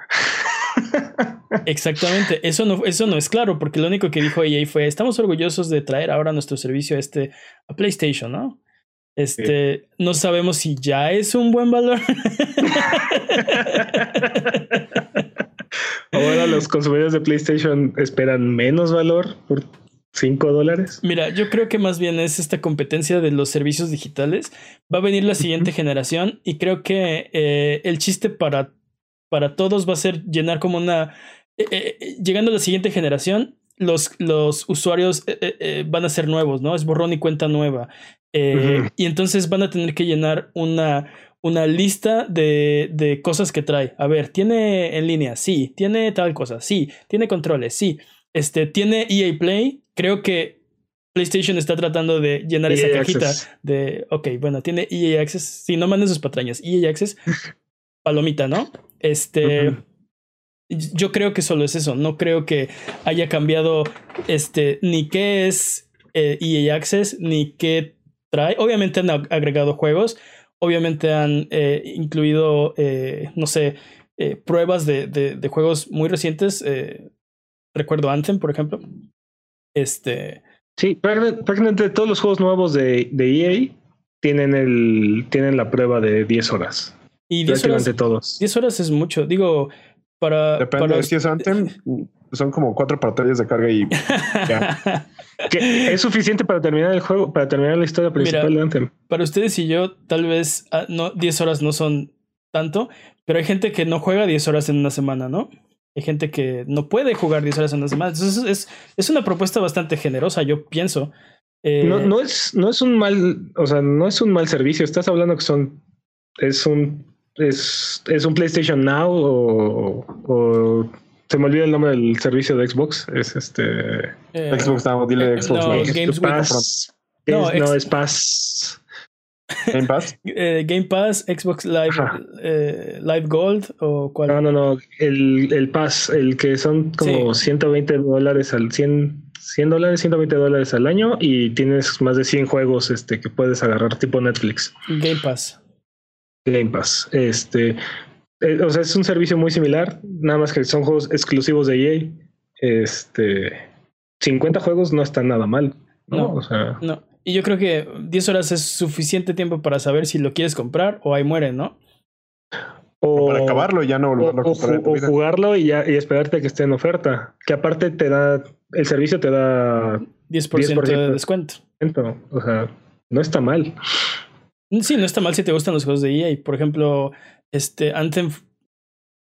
Exactamente, eso no, eso no es claro, porque lo único que dijo EA fue, estamos orgullosos de traer ahora nuestro servicio a, este, a PlayStation, ¿no? Este, no sabemos si ya es un buen valor. <laughs> ahora los consumidores de PlayStation esperan menos valor por 5 dólares. Mira, yo creo que más bien es esta competencia de los servicios digitales. Va a venir la siguiente generación y creo que eh, el chiste para para todos va a ser llenar como una... Eh, eh, eh, llegando a la siguiente generación, los, los usuarios van a ser nuevos, ¿no? Es borrón y cuenta nueva. Y entonces van a tener que llenar una, una lista de, de, cosas que trae. A ver, ¿tiene en línea? Sí. ¿Tiene tal cosa? Sí. ¿Tiene controles? Sí. Este, ¿Tiene EA Play? Creo que PlayStation está tratando de llenar esa e cajita de, ok, bueno, tiene EA Access. Sí, no manden sus patrañas. EA Access, <laughs> palomita, ¿no? Este. Yo creo que solo es eso. No creo que haya cambiado este ni qué es EA eh, e Access ni qué trae. Obviamente han agregado juegos. Obviamente han eh, incluido, eh, no sé, pruebas de, de, juegos muy recientes. recuerdo Anthem, por ejemplo. Este. Sí, prácticamente todos los juegos nuevos de, de EA tienen, el, tienen la prueba de 10 horas. Y 10 horas, todos. 10 horas es mucho. Digo, para. Depende para... de si es Anthem, son como cuatro pantallas de carga y <laughs> ya. que es suficiente para terminar el juego, para terminar la historia principal de Anthem. Para ustedes y yo, tal vez ah, no, 10 horas no son tanto, pero hay gente que no juega 10 horas en una semana, ¿no? Hay gente que no puede jugar 10 horas en una semana. Entonces es, es una propuesta bastante generosa, yo pienso. Eh, no, no, es, no es un mal, o sea, no es un mal servicio. Estás hablando que son, es un es, es un PlayStation Now o, se me olvida el nombre del servicio de Xbox. Es este. Eh, Xbox Now, dile Xbox no, Games Pass. no, no, es Pass. Game Pass. <laughs> Eh, Game Pass, Xbox Live, eh, Live Gold o cuál? No, no, no. El, el Pass, el que son como 120 dólares al 100, 100 dólares, 120 dólares al año y tienes más de 100 juegos este, que puedes agarrar tipo Netflix. Game Pass. Game Pass. Este, eh, o sea, es un servicio muy similar, nada más que son juegos exclusivos de EA. Este, 50 juegos no está nada mal. No, o sea, no. Y yo creo que 10 horas es suficiente tiempo para saber si lo quieres comprar o ahí muere, ¿no? O, para acabarlo y ya no volverlo a comprar. O, jugarlo y ya y esperarte que esté en oferta. Que aparte te da, el servicio te da 10%, de descuento. O sea, no está mal. Sí, no está mal si te gustan los juegos de EA. Por ejemplo, este Anthem.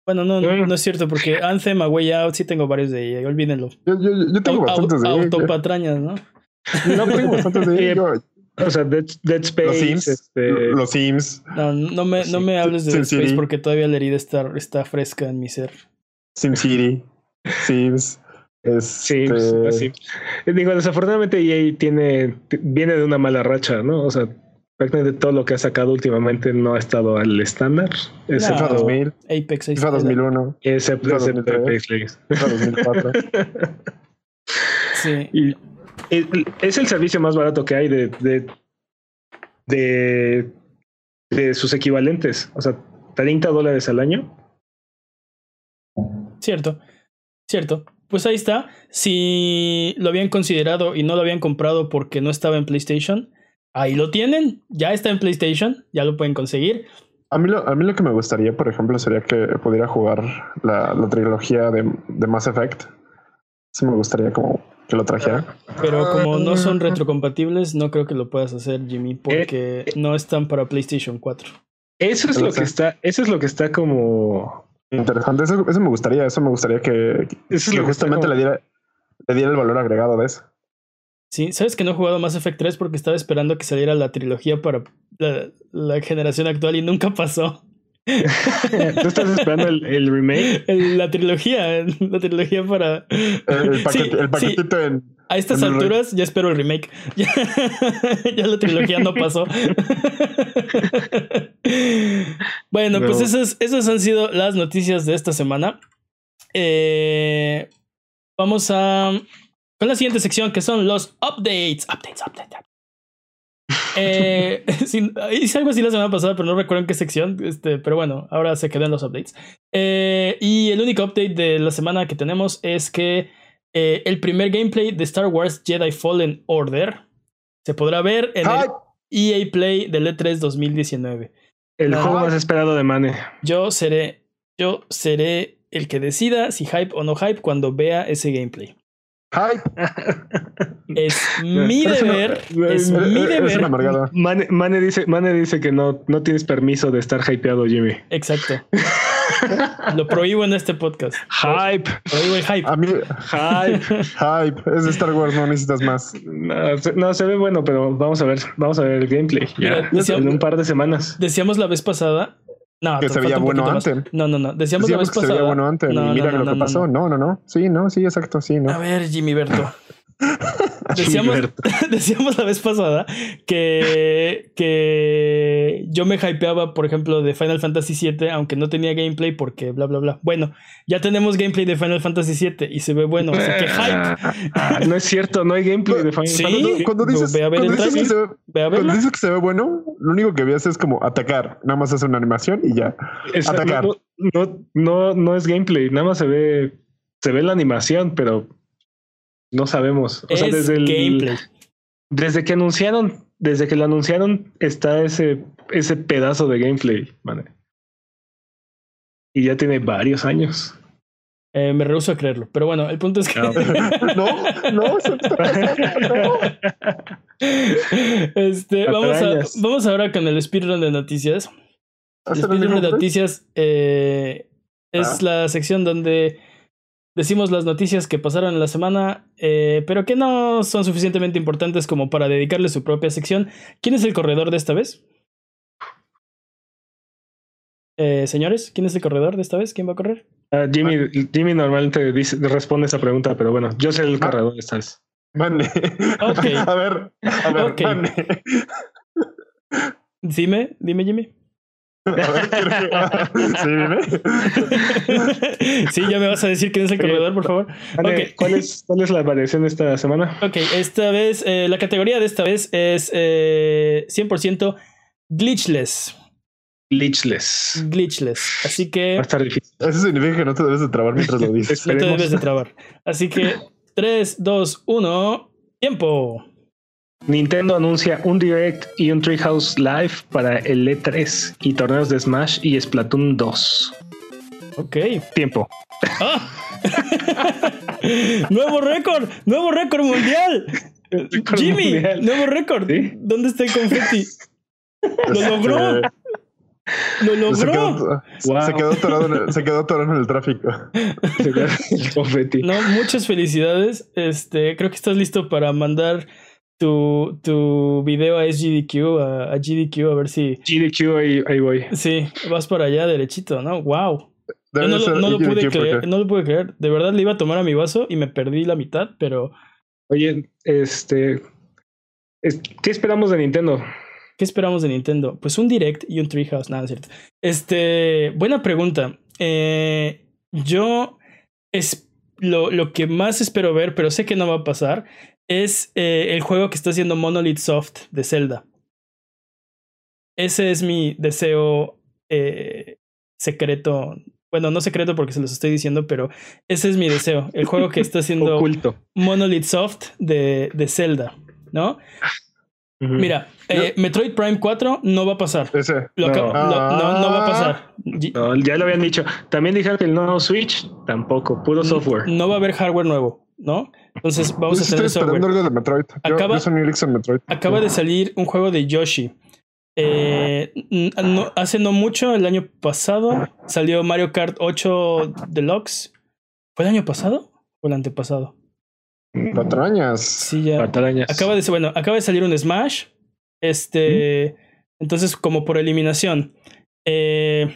Bueno, no, no es cierto, porque <laughs> Anthem, A Way Out, sí tengo varios de EA, olvídenlo. Yo, yo, yo tengo bastantes de EA. Autopatrañas, ¿no? No tengo bastantes de EA. <laughs> O sea, Dead, Space. Los Sims. Este... Los Sims. No, no me, no me hables de Dead Space porque todavía la herida está, está fresca en mi ser. SimCity. Sims. Este... Sims. Digo, desafortunadamente EA tiene, viene de una mala racha, ¿no? O sea, prácticamente todo lo que ha sacado últimamente no ha estado al estándar. Excepto no, 2000. Apex. FIFA 2001. Excepto, excepto Apex Legends. FIFA 2004. <laughs> sí. Y es el servicio más barato que hay de, de, de, de sus equivalentes. O sea, 30 dólares al año. Cierto, cierto. Pues ahí está. Si lo habían considerado y no lo habían comprado porque no estaba en PlayStation, ahí lo tienen. Ya está en PlayStation, ya lo pueden conseguir. A mí lo, a mí lo que me gustaría, por ejemplo, sería que pudiera jugar la, la trilogía de, de Mass Effect. Sí me gustaría como que lo trajera. Pero como no son retrocompatibles, no creo que lo puedas hacer, Jimmy, porque eh, no están para PlayStation 4. Eso es lo que está, eso es lo que está como interesante. Eso, me gustaría, eso me gustaría que, justamente le diera, le diera el valor agregado de eso. Sí, sabes que no he jugado Mass Effect 3 porque estaba esperando que saliera la trilogía para la generación actual y nunca pasó. <laughs> ¿Tú estás esperando el, remake? <laughs> la trilogía, la trilogía para. El, paquetito en. A estas alturas ya espero el remake. <laughs> Ya, la trilogía no pasó. bueno, pues esas, esas han sido las noticias de esta semana. Eh, vamos a. Con la siguiente sección que son los updates. Updates, updates, <laughs> eh, <laughs> hice algo así la semana pasada, pero no recuerdo en qué sección. Este, pero bueno, ahora se quedan los updates. Eh, y el único update de la semana que tenemos es que eh, el primer gameplay de Star Wars Jedi Fallen Order se podrá ver en el EA Play del E3 2019. El juego más esperado de Mane. Yo seré, yo seré el que decida si hype o no hype cuando vea ese gameplay. Es mi deber. Es mi deber. Mane, Mane, dice, Mane dice que no, no tienes permiso de estar hypeado, Jimmy. Exacto. <laughs> Lo prohíbo en este podcast. Hype. Prohíbo el hype. A mí, hype. <laughs> hype. Es de Star Wars, no necesitas más. No, se, ve bueno, pero vamos a ver, vamos a ver el gameplay. Ya, en un par de semanas. Decíamos la vez pasada no, que se veía bueno antes. No, no, no. Decíamos, vez que pasada. se veía bueno antes. No, y mira lo que pasó. No. no, no, Sí, no, sí, exacto, sí, no. A ver, Jimmy Berto. <laughs> <laughs> decíamos, <laughs> decíamos la vez pasada que, que yo me hypeaba, por ejemplo, de Final Fantasy VII, aunque no tenía gameplay porque bla, bla, bla. Bueno, ya tenemos gameplay de Final Fantasy VII y se ve bueno, así que hype. no es cierto, no hay gameplay de Final Fantasy Cuando dices, ve a ver cuando, dices que, se ve, cuando dices que se ve bueno, lo único que ves es como atacar. Nada más hace una animación y ya. atacar. No, no, no es gameplay, nada más se ve, se ve la animación, pero no sabemos. O sea, desde el gameplay. Desde que anunciaron, desde que lo anunciaron, está ese, ese pedazo de gameplay, madre. Y ya tiene varios años. Eh, me rehuso a creerlo, pero bueno, el punto es que. <laughs> No, no, no. Este, vamos, a, vamos ahora con el speedrun de noticias. El speedrun de noticias eh, es ah. la sección donde decimos las noticias que pasaron en la semana, eh, pero que no son suficientemente importantes como para dedicarle su propia sección. ¿Quién es el corredor de esta vez? Eh, señores, ¿quién es el corredor de esta vez? ¿Quién va a correr? Uh, Jimmy, Jimmy normalmente dice, responde esa pregunta, pero bueno, yo soy el corredor esta vez. Mande. Ok. <laughs> A ver, a ver, Ok. mande. Dime, dime, Jimmy. A ver, quiero que- Sí, sí, ya me vas a decir quién es el corredor, por favor. Vale, Ok. ¿cuál, es, ¿Cuál es la variación de esta semana? Ok, esta vez, eh, la categoría de esta vez es eh, 100% glitchless. Glitchless. Glitchless. Así que Va a estar difícil. Eso significa que no te debes de trabar mientras lo dices. <laughs> no te debes de trabar. Así que 3, 2, 1, tiempo. Nintendo anuncia un Direct y un Treehouse Live para el E3 y torneos de Smash y Splatoon 2. Ok. Tiempo. ¡Ah! <laughs> nuevo récord, nuevo récord mundial. Jimmy, mundial. nuevo récord. ¿Sí? ¿Dónde está el confeti? <laughs> Lo logró. Lo logró. Wow. se quedó atorado en el, se quedó atorado en el tráfico. El confeti. No, muchas felicidades. Este, creo que estás listo para mandar tu, tu video a SGDQ, a, a GDQ, a ver si. GDQ, ahí, ahí voy. Sí, vas para allá derechito, ¿no? Wow. Yo no, lo, no pude creer, no lo pude creer. De verdad le iba a tomar a mi vaso y me perdí la mitad, pero Oye, este. es- ¿Qué esperamos de Nintendo? ¿qué esperamos de Nintendo? Pues un Direct y un Treehouse, nada, es cierto. Este, buena pregunta. Eh, yo es lo, lo que más espero ver, pero sé que no va a pasar, es eh, el juego que está haciendo Monolith Soft de Zelda. Ese es mi deseo eh, secreto. Bueno, no secreto porque se los estoy diciendo, pero ese es mi deseo. El juego que está <laughs> haciendo Oculto. Monolith Soft de, de Zelda, ¿no? Mira, eh, Metroid Prime 4 no va a pasar. Ese. Lo acabo- No. lo- no, no va a pasar. No, ya lo habían dicho. También dijeron que el nuevo Switch tampoco, puro software. No va a haber hardware nuevo, ¿no? Entonces vamos Yo a estoy tener esperando software. algo de Metroid. Yo, Acaba- yo soy un Elix en Metroid. Acaba de salir un juego de Yoshi. Eh, no- hace no mucho, el año pasado, salió Mario Kart 8 Deluxe. ¿Fue el año pasado o el antepasado? Patrañas. Sí, ya. Patarañas. Acaba de, bueno, acaba de salir un Smash. Este. Entonces, como por eliminación. eh,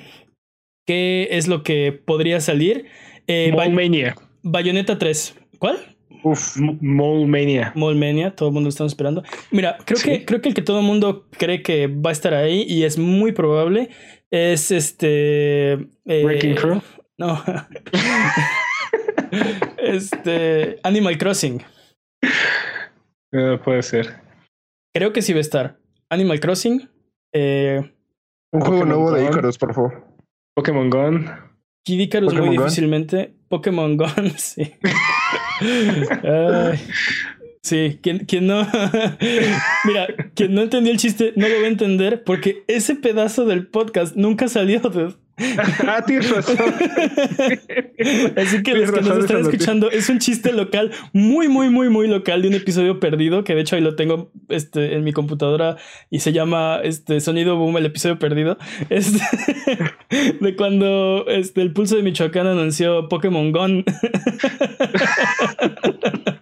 ¿Qué es lo que podría salir? Eh, Bay- Mole Mania. Bayonetta 3. ¿Cuál? Uf. Mole Mania. Mallmania, todo el mundo lo estamos esperando. Mira, creo Sí. que creo que el que todo el mundo cree que va a estar ahí y es muy probable es este eh, Wrecking Crew. No. <laughs> este Animal Crossing. Eh, puede ser. Creo que sí va a estar. Animal Crossing. Eh, Un juego Pokémon nuevo de Go. Icarus, por favor. Pokémon Gun. Kid Icarus muy Gun. difícilmente. Pokémon Gun, <laughs> sí. Ay, sí, quien, quien no. <laughs> Mira, quien no entendió el chiste no lo va a entender porque ese pedazo del podcast nunca salió. de- ah, tienes razón. Así que los que nos están escuchando es un chiste local, muy, muy, muy, muy local de un episodio perdido que de hecho ahí lo tengo este, en mi computadora y se llama este Sonido Boom, el episodio perdido. <laughs> Este, de cuando este, el pulso de Michoacán anunció Pokémon Gun. <laughs>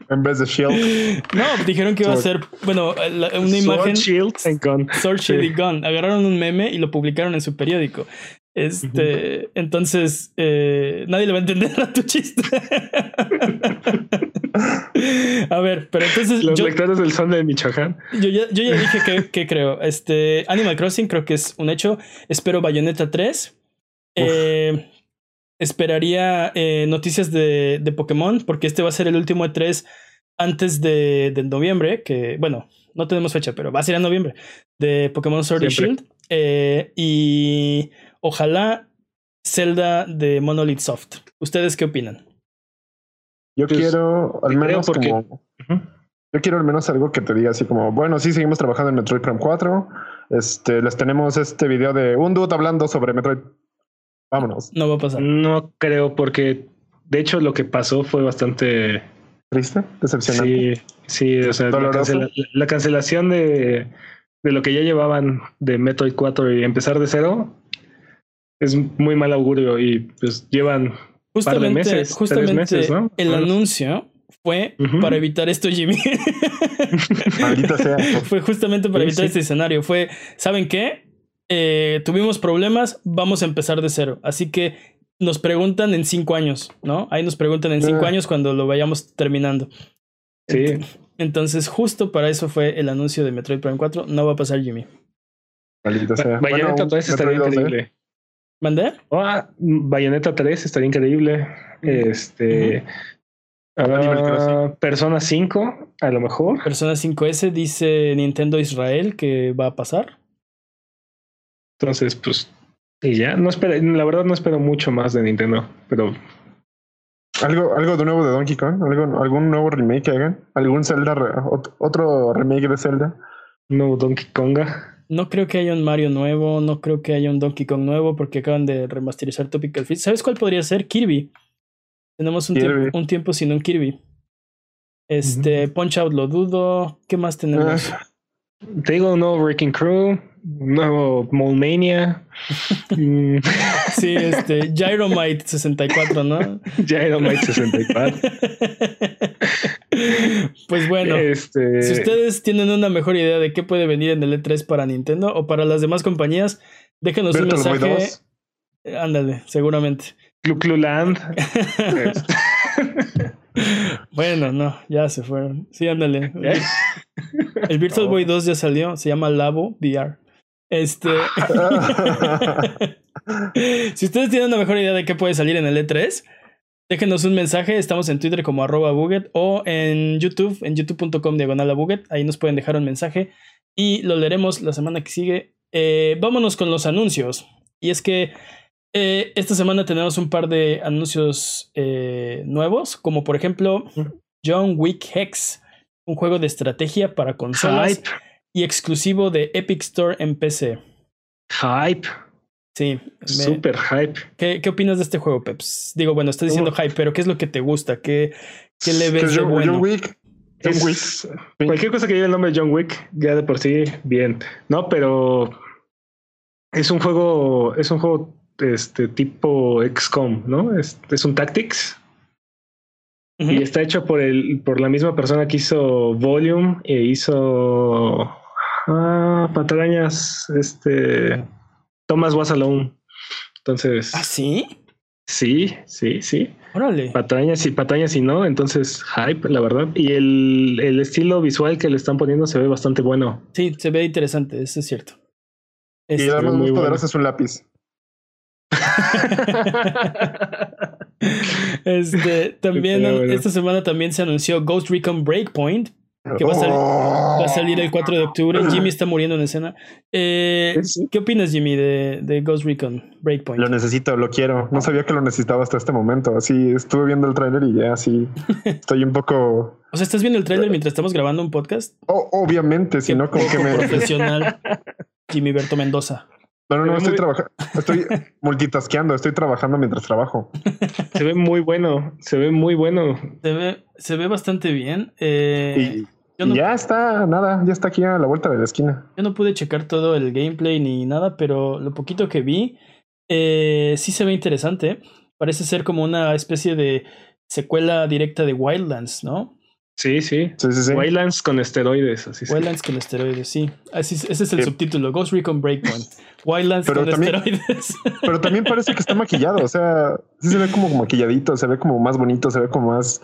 En vez de Shield. No, dijeron que iba a Sword. ser, bueno, la- una Sword, imagen. Shield and Gun. Sword Shield Sí. y Gun. Agarraron un meme y lo publicaron en su periódico. Este, entonces, eh, nadie le va a entender a tu chiste. <laughs> a ver, pero entonces Los yo, lectores del son de Michoacán. yo ya, yo ya dije que, que creo. Este, Animal Crossing creo que es un hecho. Espero Bayonetta 3. Eh, esperaría eh, noticias de, de Pokémon, porque este va a ser el último E3 antes de, de noviembre, que bueno, no tenemos fecha, pero va a ser en noviembre, de Pokémon Sword y. Shield. Y ojalá Zelda de Monolith Soft. ¿Ustedes qué opinan? Yo Pues, quiero al menos porque- como. Ujú. Yo quiero al menos algo que te diga así como, bueno, sí, seguimos trabajando en Metroid Prime 4. Este, les tenemos este video de un dude hablando sobre Metroid. Vámonos. No va a pasar. No creo, porque de hecho lo que pasó fue bastante. ¿Triste? ¿Decepcionante? Sí, sí, o sea, la, Doloroso. cancela- la cancelación de, de lo que ya llevaban de Metroid 4 y empezar de cero es muy mal augurio y pues llevan Justamente, meses, tres justamente meses, ¿no? el Bueno. anuncio fue para evitar esto, Jimmy. <laughs> Maldita sea. <laughs> fue justamente para Sí, evitar sí. este escenario. Fue, ¿saben qué? eh, tuvimos problemas, vamos a empezar de cero. Así que nos preguntan en cinco años, ¿no? Ahí nos preguntan en cinco ah. años cuando lo vayamos terminando. Sí. Entonces, justo para eso fue el anuncio de Metroid Prime 4. No va a pasar, Jimmy. Bayonetta 3 estaría increíble. ¿Mandé? Ah, Bayonetta 3 estaría increíble. Este. Ah, Persona 5, a lo mejor. Persona 5S dice Nintendo Israel que va a pasar. Entonces, pues, y ya, no espero, la verdad no espero mucho más de Nintendo, pero... ¿Algo, algo de nuevo de Donkey Kong? ¿Algo, ¿Algún nuevo remake que hagan? ¿Algún Zelda, otro remake de Zelda? No, Donkey Konga. No creo que haya un Mario nuevo, no creo que haya un Donkey Kong nuevo porque acaban de remasterizar Topical Fit. ¿Sabes cuál podría ser? Kirby. Tenemos un, Tiempo, un tiempo sin un Kirby. Este, Punch Out lo dudo. ¿Qué más tenemos? Ah, te digo un nuevo Wrecking Crew, nuevo Mole Mania. Mm. <laughs> sí, <laughs> este, Gyromite 64, ¿no? Gyromite 64. <laughs> pues bueno, este... si ustedes tienen una mejor idea de qué puede venir en el E3 para Nintendo o para las demás compañías, déjenos un mensaje. Ándale, seguramente. Clucluland. <laughs> bueno, no, ya se fueron. Sí, ándale. El Virtual Boy 2 ya salió, se llama Labo VR. Este. <laughs> <laughs> si ustedes tienen una mejor idea de qué puede salir en el E3, déjenos un mensaje. Estamos en Twitter como arroba buget o en YouTube, en youtube.com diagonal buget. Ahí nos pueden dejar un mensaje y lo leeremos la semana que sigue. Eh, vámonos con los anuncios. Y es que eh, esta semana tenemos un par de anuncios eh, nuevos, como por ejemplo John Wick Hex, un juego de estrategia para consolas y exclusivo de Epic Store en PC. Hype. Sí. Super hype. ¿Qué, ¿Qué, opinas de este juego, Peps? Digo, bueno, estoy diciendo hype, pero ¿qué es lo que te gusta? ¿Qué, qué le ves de bueno? John Wick. John Wick. Cualquier cosa que lleve el nombre de John Wick, ya de por sí, bien. No, pero es un juego, es un juego este tipo XCOM, ¿no? Es, es un Tactics. Y está hecho por el, por la misma persona que hizo Volume e hizo ah, patrañas, este Thomas Was Alone. Entonces. ¿Ah, sí? Sí, sí, sí. Órale. Patrañas y patrañas y no, entonces hype, la verdad. Y el, el estilo visual que le están poniendo se ve bastante bueno. Sí, se ve interesante, eso es cierto. y el arma muy poderosa es un lápiz. <laughs> este, <laughs> también esta semana también se anunció Ghost Recon Breakpoint, que va a, salir, el 4 de octubre. <clears throat> Jimmy está muriendo en escena. Eh, ¿Qué opinas, Jimmy, de, de, Ghost Recon Breakpoint? Lo necesito, lo quiero. No sabía que lo necesitaba hasta este momento. Así estuve viendo el tráiler y ya así <laughs> estoy un poco. O sea, ¿estás viendo el tráiler mientras estamos grabando un podcast? obviamente, si no, como que me. Profesional <laughs> Jimmy Berto Mendoza. No, no, no, estoy trabajando, estoy <laughs> multitasqueando, estoy trabajando mientras trabajo. Se ve muy bueno, se ve muy bueno. Se ve, se ve bastante bien. Eh, y, ya está, nada, ya está aquí a la vuelta de la esquina. Yo no pude checar todo el gameplay ni nada, pero lo poquito que vi, eh, sí se ve interesante. Parece ser como una especie de secuela directa de Wildlands, ¿no? Sí, sí. sí, sí, Wildlands con esteroides. Así Wildlands con esteroides, sí. Así, ese es el subtítulo. Ghost Recon Breakpoint. Wildlands con esteroides. <laughs> Pero también parece que está maquillado. O sea, sí se ve como maquilladito, se ve como más bonito, se ve como más.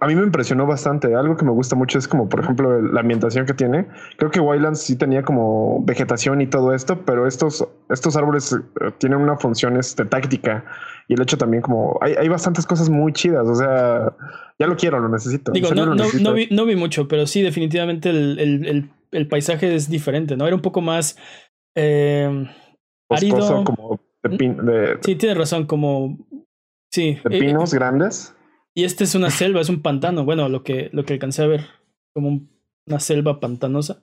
A mí me impresionó bastante. Algo que me gusta mucho es como, por ejemplo, la ambientación que tiene. Creo que Wildlands sí tenía como vegetación y todo esto, pero estos, estos árboles eh, tienen una función este, táctica y el hecho también como hay, hay bastantes cosas muy chidas, o sea, ya lo quiero, lo necesito. Digo, no, no, vi, no, vi, mucho, pero sí, definitivamente el, el, el, paisaje es diferente, ¿no? Era un poco más eh, árido. Como de, sí, tienes razón, como... Sí. De pinos eh, grandes. Y este es una selva, es un pantano, bueno, lo que, lo que alcancé a ver, como una selva pantanosa.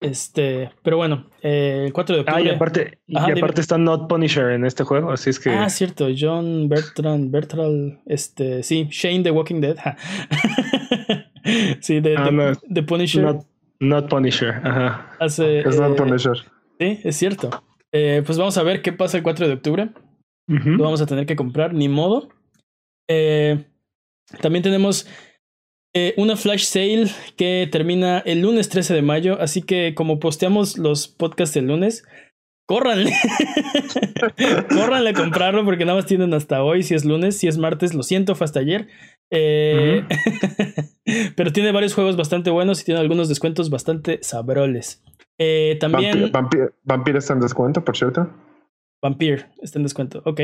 Este, pero bueno, eh, el 4 de octubre. Ah, y aparte, y aparte está Not Punisher en este juego, así es que. Ah, cierto, John Bertrand, Bertrand, este, sí, Shane the Walking Dead. <laughs> sí, de, ah, Punisher. Not, Punisher, ajá. Hace, es Not eh, Punisher. Sí, es cierto. Eh, pues vamos a ver qué pasa el 4 de octubre. Lo vamos a tener que comprar, ni modo. También tenemos eh, una flash sale que termina el lunes 13 de mayo, así que como posteamos los podcasts el lunes, córranle. <laughs> córranle a comprarlo porque nada más tienen hasta hoy, si es lunes, si es martes, lo siento, fue hasta ayer. Eh, <laughs> pero tiene varios juegos bastante buenos y tiene algunos descuentos bastante sabroles. Eh, también. Vampir, está en descuento, por cierto. Vampir está en descuento, ok.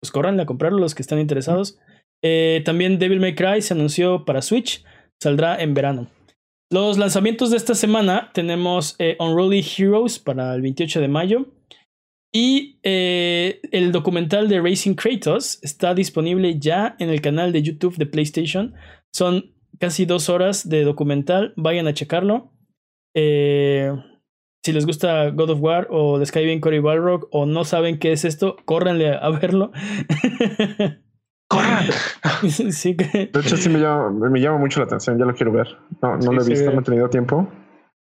Pues corran a comprarlo los que están interesados. Eh, también Devil May Cry se anunció para Switch, saldrá en verano. Los lanzamientos de esta semana tenemos Unruly Heroes para el 28 de mayo. Y eh, el documental de Racing Kratos está disponible ya en el canal de YouTube de PlayStation. Son casi dos horas de documental. Vayan a checarlo. Eh, si les gusta God of War o The Skyrim Cory Balrog o no saben qué es esto, córranle a verlo. <laughs> ¡Corran! <laughs> sí que... De hecho, sí me llama, me llama mucho la atención. Ya lo quiero ver. No, no lo he visto, no he tenido tiempo.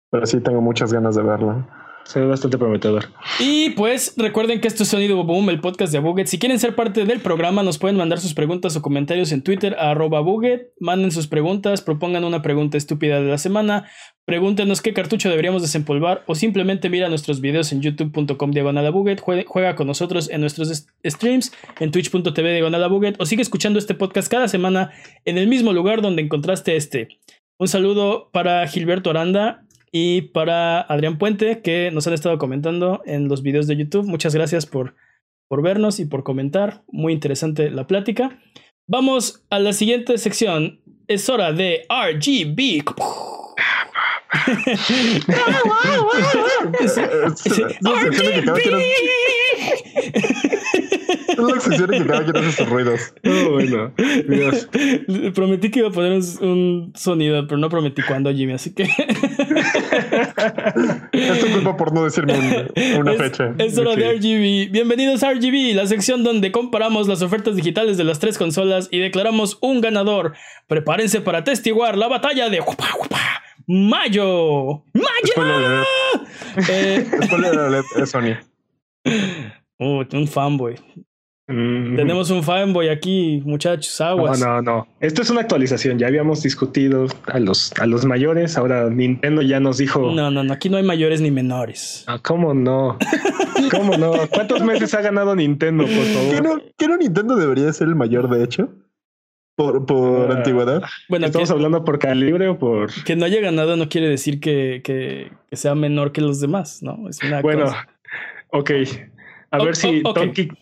Pero sí tengo muchas ganas de verlo. Se ve bastante prometedor. Y pues recuerden que esto es Sonido Boom, el podcast de Buget. Si quieren ser parte del programa, nos pueden mandar sus preguntas o comentarios en Twitter a arroba Buget. Manden sus preguntas, propongan una pregunta estúpida de la semana, pregúntenos qué cartucho deberíamos desempolvar o simplemente mira nuestros videos en youtube.com diagonal Buget, juega con nosotros en nuestros streams, en twitch.tv diagonal Buget o sigue escuchando este podcast cada semana en el mismo lugar donde encontraste este. Un saludo para Gilberto Aranda, y para Adrián Puente, que nos han estado comentando en los videos de YouTube. Muchas gracias por, por vernos y por comentar. Muy interesante la plática. Vamos a la siguiente sección. Es hora de RGB. Es la excepción que cada quien hace sus ruidos. Oh, bueno. Dios. Prometí que iba a poner un, sonido, pero no prometí cuándo, Jimmy, así que. <laughs> es tu culpa por no decirme una fecha. Es hora de RGB. Bienvenidos a RGB, la sección donde comparamos las ofertas digitales de las tres consolas y declaramos un ganador. Prepárense para testiguar la batalla de Mayo. ¡Mayo! Eh... es Sony. <laughs> Uh, un fanboy. Mm. Tenemos un fanboy aquí, muchachos, aguas. No, no, no. Esto es una actualización. Ya habíamos discutido a los, a los mayores. Ahora Nintendo ya nos dijo. No, no, no. Aquí no hay mayores ni menores. Ah, ¿Cómo no? ¿Cómo no? ¿Cuántos meses ha ganado Nintendo, por favor? ¿Qué no, Nintendo debería ser el mayor, de hecho? Por, por ah. antigüedad. Bueno, ¿estamos hablando por calibre o por.? Que no haya ganado no quiere decir que, que, sea menor que los demás, ¿no? Es una bueno, ok. A ver si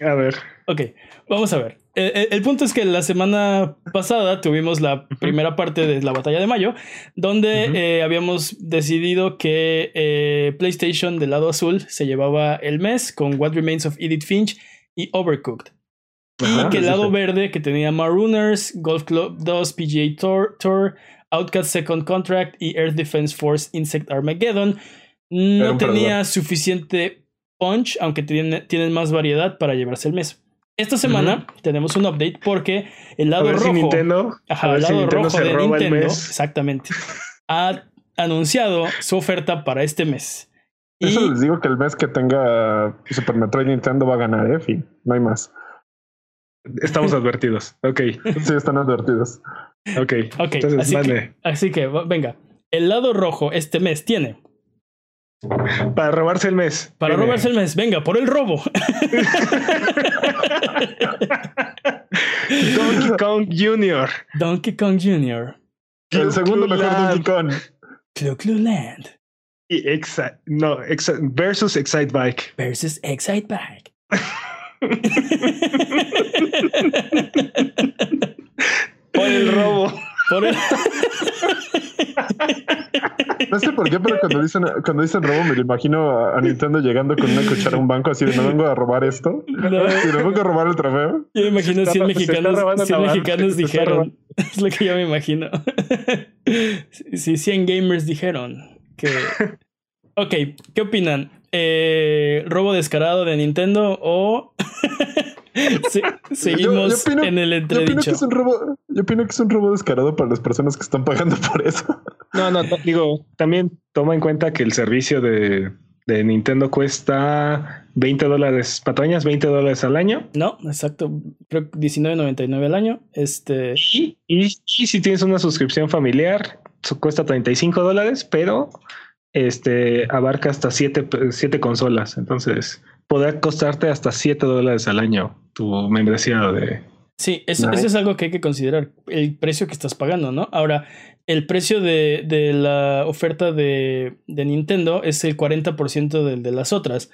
A ver. Ok, vamos a ver. El, punto es que la semana pasada tuvimos la primera parte de la batalla de mayo, donde eh, habíamos decidido que eh, PlayStation del lado azul se llevaba el mes con What Remains of Edith Finch y Overcooked. y que el lado verde, que tenía Marooners, Golf Club 2, PGA Tour, Tour Outcast Second Contract y Earth Defense Force Insect Armageddon, no tenía suficiente punch, aunque tienen, más variedad para llevarse el mes. Esta semana tenemos un update porque el lado rojo. Nintendo, el lado rojo de Nintendo, exactamente, <laughs> ha anunciado su oferta para este mes. Eso les digo que el mes que tenga Super Metroid Nintendo va a ganar, ¿eh? Fin, no hay más. Estamos <laughs> advertidos. Ok. Sí, están advertidos. Ok. Ok. así, que, así que, venga. El lado rojo este mes tiene para robarse el mes. Para robarse el mes. Venga, por el robo. <laughs> Donkey Kong Jr. Donkey Kong Jr. El segundo mejor Donkey Kong. Clu Clu Land. Y Exa no, versus Excite Bike. Versus Excite Bike. <laughs> <laughs> por el robo. Por el... No sé por qué, pero cuando dicen, cuando dicen robo, me lo imagino a, Nintendo llegando con una cuchara a un banco así de no vengo a robar esto. No. no vengo a robar el trofeo. Yo me imagino 100 mexicanos, 100 mexicanos dijeron. <laughs> Es lo que yo me imagino. <laughs> Sí, 100 gamers dijeron que. Ok, ¿qué opinan? Eh, ¿Robo descarado de Nintendo o <laughs> <laughs> seguimos en el entredicho. Yo opino, que es un robo, yo opino que es un robo descarado para las personas que están pagando <laughs> por eso. No, no, digo, también toma en cuenta que el servicio de, de Nintendo cuesta 20 dólares patrañas, 20 dólares al año. No, exacto. Creo que 19.99 al año. Este. Y, y, si tienes una suscripción familiar, cuesta 35 dólares, pero este, abarca hasta siete, siete consolas. Entonces, podrá costarte hasta 7 dólares al año tu membresía de. Sí, eso, eso, es algo que hay que considerar, el precio que estás pagando, ¿no? Ahora, el precio de, de la oferta de, de, Nintendo es el 40% del de las otras.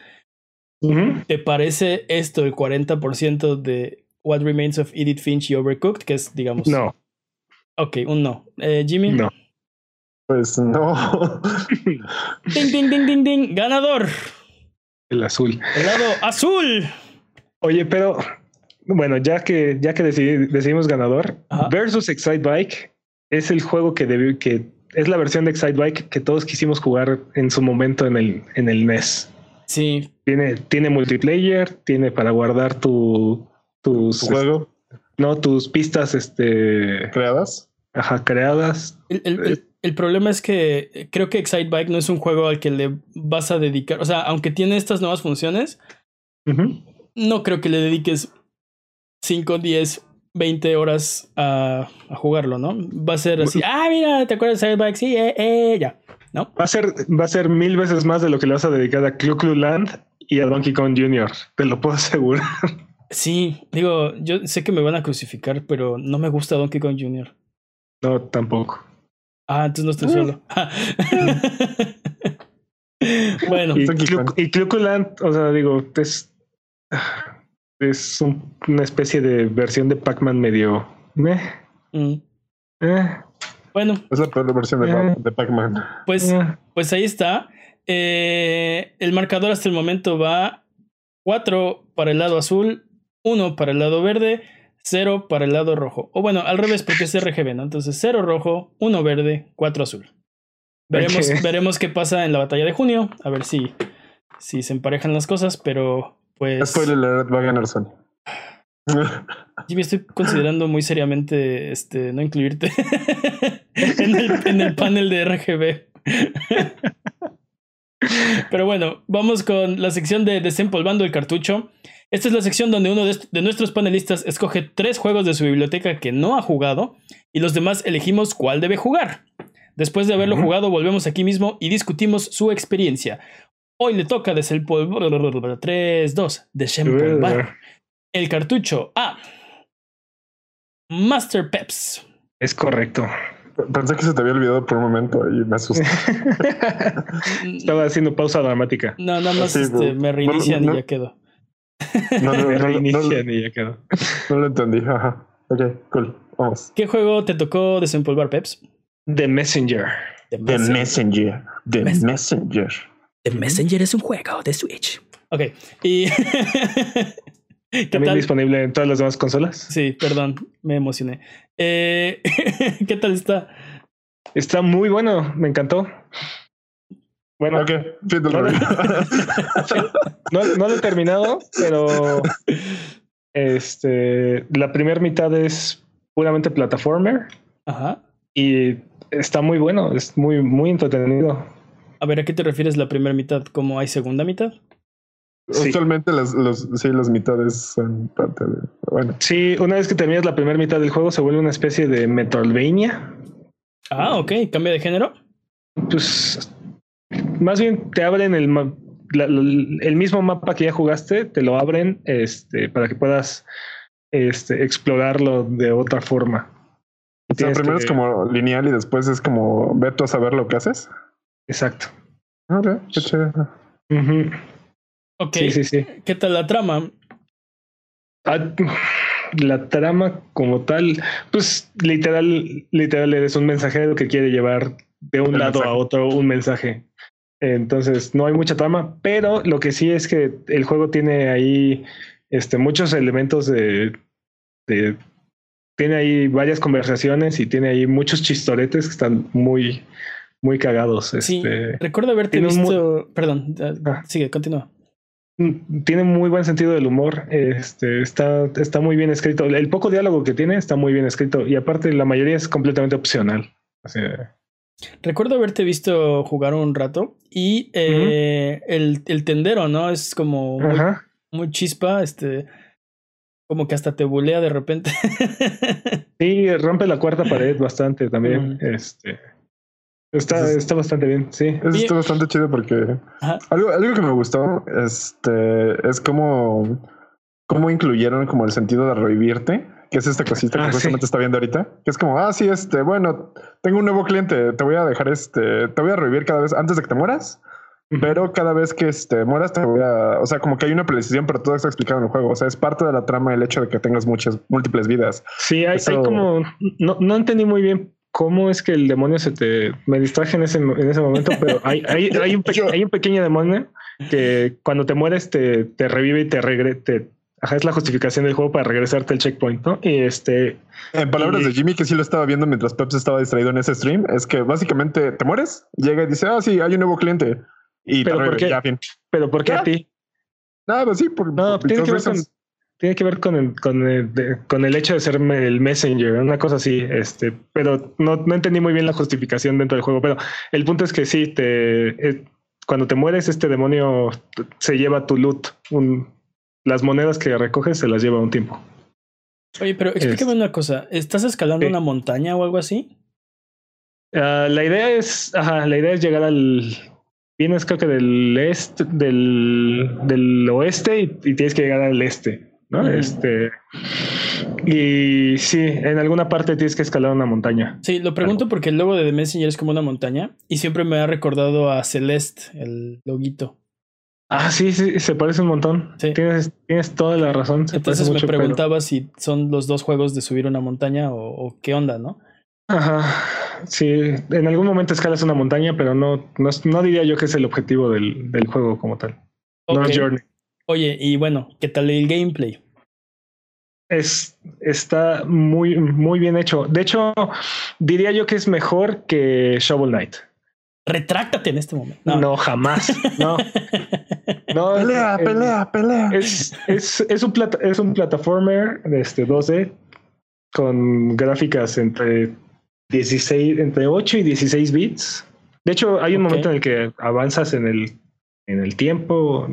¿Te parece esto el 40% de What Remains of Edith Finch y Overcooked? Que es, digamos. No. Ok, un no. Eh, Jimmy. No. Pues no. ding, ding, ding, ding, ding. Ganador. El azul. El lado azul. Oye, pero bueno, ya que ya que decidimos ganador, versus Excite Bike es el juego que debió, que es la versión de Excite Bike que todos quisimos jugar en su momento en el en el NES. Sí. Tiene tiene multiplayer, tiene para guardar tu tus juego, no tus pistas este creadas. Ajá, creadas. El, el, el problema es que eh, creo que Excite Bike no es un juego al que le vas a dedicar. O sea, aunque tiene estas nuevas funciones, no creo que le dediques 5, 10, 20 horas a, a, jugarlo, ¿no? Va a ser así, ah, mira, ¿te acuerdas de Excite Bike? Sí, eh, eh, ya, ¿no? Va a ser, va a ser mil veces más de lo que le vas a dedicar a Clu Clu Land y a Donkey Kong Jr., te lo puedo <laughs> asegurar. Sí, digo, yo sé que me van a crucificar, pero no me gusta Donkey Kong Jr. No, tampoco. Ah, entonces no estoy solo. <laughs> bueno. Y, Cluculand, o sea, digo, es, es una especie de versión de Pac-Man medio. Mm. Eh. Bueno. Es la peor versión de, eh. Pac-Man. Pues, eh. pues ahí está. el marcador hasta el momento va 4 para el lado azul, 1 para el lado verde 0 para el lado rojo. O bueno, al revés, porque es RGB, ¿no? Entonces 0 rojo, 1 verde, 4 azul. Veremos, veremos qué pasa en la batalla de junio. A ver si, si se emparejan las cosas, pero pues. Spoiler alert, va a ganar Sony. <laughs> Me estoy considerando muy seriamente este, no incluirte <laughs> en, el, en el panel de RGB. <laughs> Pero bueno, vamos con la sección de desempolvando el cartucho. Esta es la sección donde uno de, nuestros panelistas escoge tres juegos de su biblioteca que no ha jugado y los demás elegimos cuál debe jugar. Después de haberlo jugado, volvemos aquí mismo y discutimos su experiencia. Hoy le toca desempolvar 3, 2, desempolvar el cartucho a Master Peps. Es correcto. Pensé que se te había olvidado por un momento y me asusté. <laughs> Estaba haciendo pausa dramática. No, nada más este, me reinician y ya quedó. No, no, no, no, lo entendí. Ajá. Ok, cool. Vamos. ¿Qué juego te tocó desempolvar, Peps? The Messenger. The Messenger. The Messenger. The Messenger es un juego de Switch. Ok. Y. <laughs> <laughs> ¿También disponible en todas las demás consolas? Sí, perdón, me emocioné. Eh, <laughs> ¿Qué tal está? Está muy bueno, me encantó. Bueno, <laughs> no, no, lo he terminado, pero este, la primera mitad es puramente plataformer. Ajá. Y está muy bueno, es muy, muy entretenido. A ver, ¿a qué te refieres la primera mitad? ¿Cómo hay segunda mitad? Sí. Usualmente las, los, sí, las mitades son parte de. Bueno. Sí, una vez que terminas la primera mitad del juego, se vuelve una especie de Metroidvania. Ah, ok. ¿Cambia de género? Pues más bien te abren el, el mismo mapa que ya jugaste, te lo abren este, para que puedas este, explorarlo de otra forma. O sea, primero es como lineal y después es como ver tú a saber lo que haces. Exacto. Ok, qué chévere. Ok. Sí, sí, sí. ¿Qué tal la trama? Ah, la trama como tal, pues literal, literal eres un mensajero que quiere llevar de un lado a otro un mensaje. Entonces no hay mucha trama, pero lo que sí es que el juego tiene ahí este, muchos elementos de, Tiene ahí varias conversaciones y tiene ahí muchos chistoretes que están muy, muy cagados. Sí, este, recuerdo haberte visto... Perdón, ah. sigue, continúa. Tiene muy buen sentido del humor. Este, está, está muy bien escrito. El poco diálogo que tiene está muy bien escrito. Y aparte, la mayoría es completamente opcional. Así, Recuerdo haberte visto jugar un rato y eh, el, el, tendero, ¿no? Es como muy, chispa, este, como que hasta te bulea de repente. <laughs> sí, rompe la cuarta pared bastante también. Este, Está, está bastante bien, sí. Eso está bastante chido porque algo, algo que me gustó este, es como, cómo incluyeron como el sentido de revivirte, que es esta cosita que ah, justamente está viendo ahorita, que es como, ah, sí, este, bueno, tengo un nuevo cliente, te voy a dejar este, te voy a revivir cada vez antes de que te mueras. Pero cada vez que este, mueras te voy a... O sea, como que hay una precisión, pero todo está explicado en el juego. O sea, es parte de la trama el hecho de que tengas muchas, múltiples vidas. Sí, hay, hay como... No, no entendí muy bien cómo es que el demonio se te... Me distraje en ese, en ese momento, <laughs> pero hay, hay, hay, un, hay un pequeño demonio que cuando te mueres te, te revive y te regrete. Ajá, es la justificación del juego para regresarte al checkpoint, ¿no? Y este... En palabras de Jimmy, que sí lo estaba viendo mientras Peps estaba distraído en ese stream, es que básicamente te mueres, llega y dice, ah, sí, hay un nuevo cliente. Y ¿Pero, por qué? Ya, ¿Pero por qué a ti? No, pues sí, por, no, tiene que ver con, tiene que ver con el, con el, con el hecho de ser el messenger, una cosa así, este, pero no, no entendí muy bien la justificación dentro del juego, pero el punto es que sí, te, eh, cuando te mueres, este demonio se lleva tu loot, un, las monedas que recoges se las lleva un tiempo. Oye, pero explícame una cosa, ¿estás escalando una montaña o algo así? Ah, la idea es, ajá, la idea es llegar al, vienes creo que del este, del, del oeste y, y, tienes que llegar al este. ¿No? Este. Y sí, en alguna parte tienes que escalar una montaña. Sí, lo pregunto porque el logo de The Messenger es como una montaña y siempre me ha recordado a Celeste, el loguito. Ah, sí, sí, se parece un montón. Sí. Tienes, tienes toda la razón. Entonces me preguntaba si son los dos juegos de subir una montaña o, qué onda, ¿no? Ajá. Sí, en algún momento escalas una montaña, pero no, no, diría yo que es el objetivo del, del juego como tal. No es Journey. Oye, y bueno, ¿qué tal el gameplay? Es, está muy, muy bien hecho. De hecho, diría yo que es mejor que Shovel Knight. Retráctate en este momento. No, jamás. No. <laughs> no pelea, pelea, pelea. Es, es, es, un plata, es un plataformer de este 12 con gráficas entre 16, entre 8 y 16 bits. De hecho, hay un momento en el que avanzas en el, en el tiempo,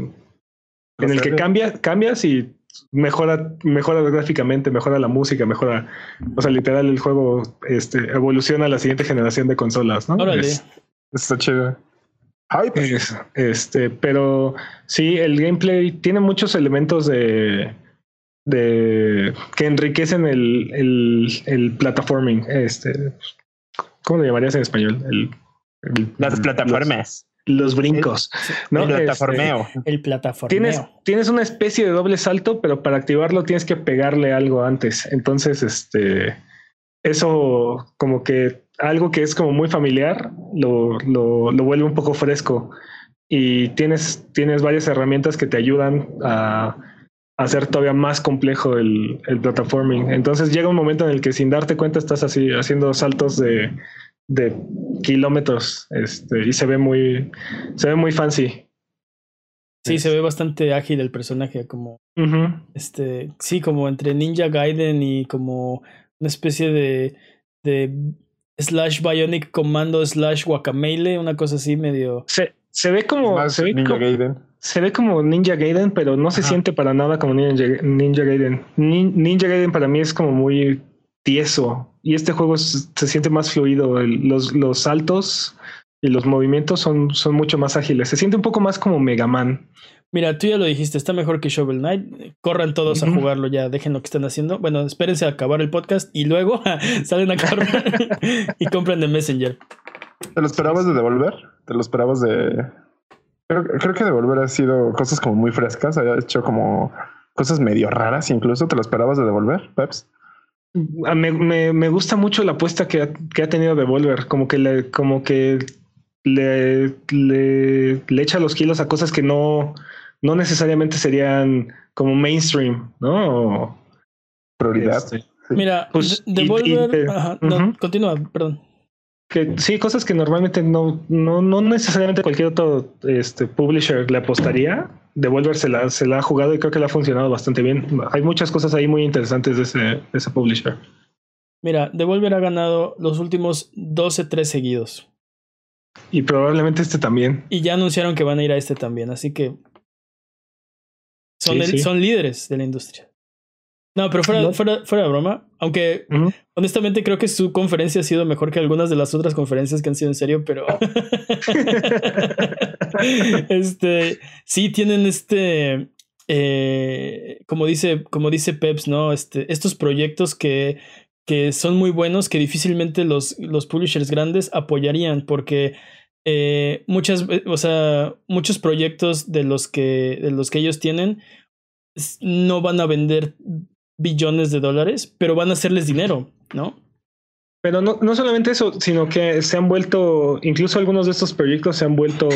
en el que cambia, cambias y mejora, mejora gráficamente, mejora la música, mejora, o sea, literal el juego este, evoluciona a la siguiente generación de consolas, ¿no? Órale. está chido. este, pero sí, el gameplay tiene muchos elementos de, de que enriquecen el, el, el platforming. Este, ¿cómo lo llamarías en español? El, Las plataformas los brincos. ¿no? El plataformeo. Este, el plataformeo. Tienes, tienes una especie de doble salto, pero para activarlo tienes que pegarle algo antes. Entonces, este, eso como que algo que es como muy familiar lo, lo, lo vuelve un poco fresco. Y tienes, tienes varias herramientas que te ayudan a, hacer todavía más complejo el, el platforming. Entonces llega un momento en el que sin darte cuenta estás así haciendo saltos de de kilómetros este, y se ve muy, se ve muy fancy. Sí, se ve bastante ágil el personaje, como este, sí, como entre Ninja Gaiden y como una especie de, de slash Bionic Commando slash Guacamele, una cosa así medio. Se, se ve como se ve Ninja Gaiden. Se ve como Ninja Gaiden, pero no se siente para nada como Ninja, Ninja Gaiden. Ninja Gaiden para mí es como muy tieso. Y este juego se siente más fluido. los, los saltos y los movimientos son, son mucho más ágiles. Se siente un poco más como Mega Man. Mira, tú ya lo dijiste, está mejor que Shovel Knight. Corran todos a jugarlo ya, dejen lo que están haciendo. Bueno, espérense a acabar el podcast y luego <laughs> salen a correr <laughs> y compren de Messenger. ¿Te lo esperabas de devolver? ¿Te lo esperabas de.? Creo, creo que devolver ha sido cosas como muy frescas, ha hecho como cosas medio raras incluso. ¿Te lo esperabas de devolver, Peps? Me, me, me, gusta mucho la apuesta que ha, que ha tenido Devolver, como que le, como que le, le, le, echa los kilos a cosas que no, no necesariamente serían como mainstream, ¿no? Prioridad. Este, Mira, pues, Devolver, continúa, perdón que sí, cosas que normalmente no, no, no necesariamente cualquier otro este, publisher le apostaría. Devolver se la, se la ha jugado y creo que le ha funcionado bastante bien. Hay muchas cosas ahí muy interesantes de ese, de ese publisher. Mira, Devolver ha ganado los últimos 12-3 seguidos. Y probablemente este también. Y ya anunciaron que van a ir a este también, así que son, sí, sí. son líderes de la industria. No, pero fuera, fuera, fuera de broma, aunque honestamente creo que su conferencia ha sido mejor que algunas de las otras conferencias que han sido en serio, pero <laughs> <laughs> <laughs> este sí tienen este eh, como dice, como dice Peps, ¿no? Este, estos proyectos que, que son muy buenos, que difícilmente los, los publishers grandes apoyarían, porque eh, muchas, o sea, muchos proyectos de los que, de los que ellos tienen no van a vender billones de dólares, pero van a hacerles dinero, ¿no? Pero no, no solamente eso, sino que se han vuelto, incluso algunos de estos proyectos se han vuelto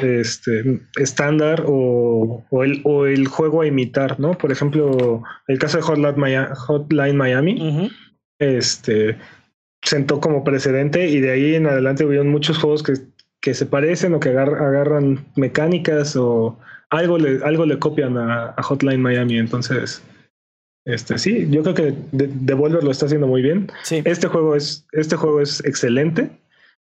este estándar o, o, el, o el juego a imitar, ¿no? Por ejemplo, el caso de Hotline Miami, Hotline Miami este, sentó como precedente y de ahí en adelante hubieron muchos juegos que, que se parecen o que agarran mecánicas o algo le, algo le copian a Hotline Miami. Entonces, este, sí, yo creo que Devolver lo está haciendo muy bien. Este juego es, este juego es excelente.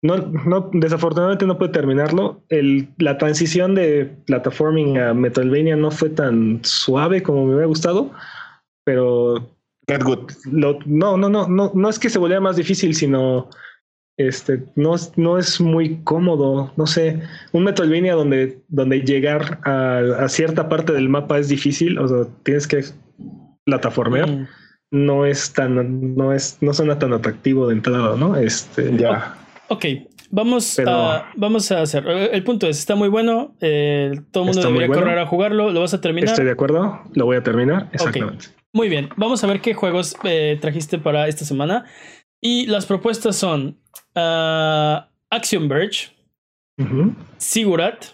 No, no, desafortunadamente no puede terminarlo. El, la transición de platforming a Metroidvania no fue tan suave como me hubiera gustado, pero no, no, no, no, no es que se volviera más difícil, sino este, no, no es muy cómodo. No sé, un Metroidvania donde, donde llegar a, a cierta parte del mapa es difícil, o sea, tienes que plataformear, mm. no es tan, no es, no suena tan atractivo de entrada, ¿no? Este, ya. ok, vamos a, vamos a hacer. El punto es, está muy bueno, eh, todo el mundo debería correr a jugarlo, ¿lo vas a terminar? Estoy de acuerdo, lo voy a terminar, exactamente. Muy bien, vamos a ver qué juegos eh, trajiste para esta semana. Y las propuestas son uh, Action Verge, Sigurat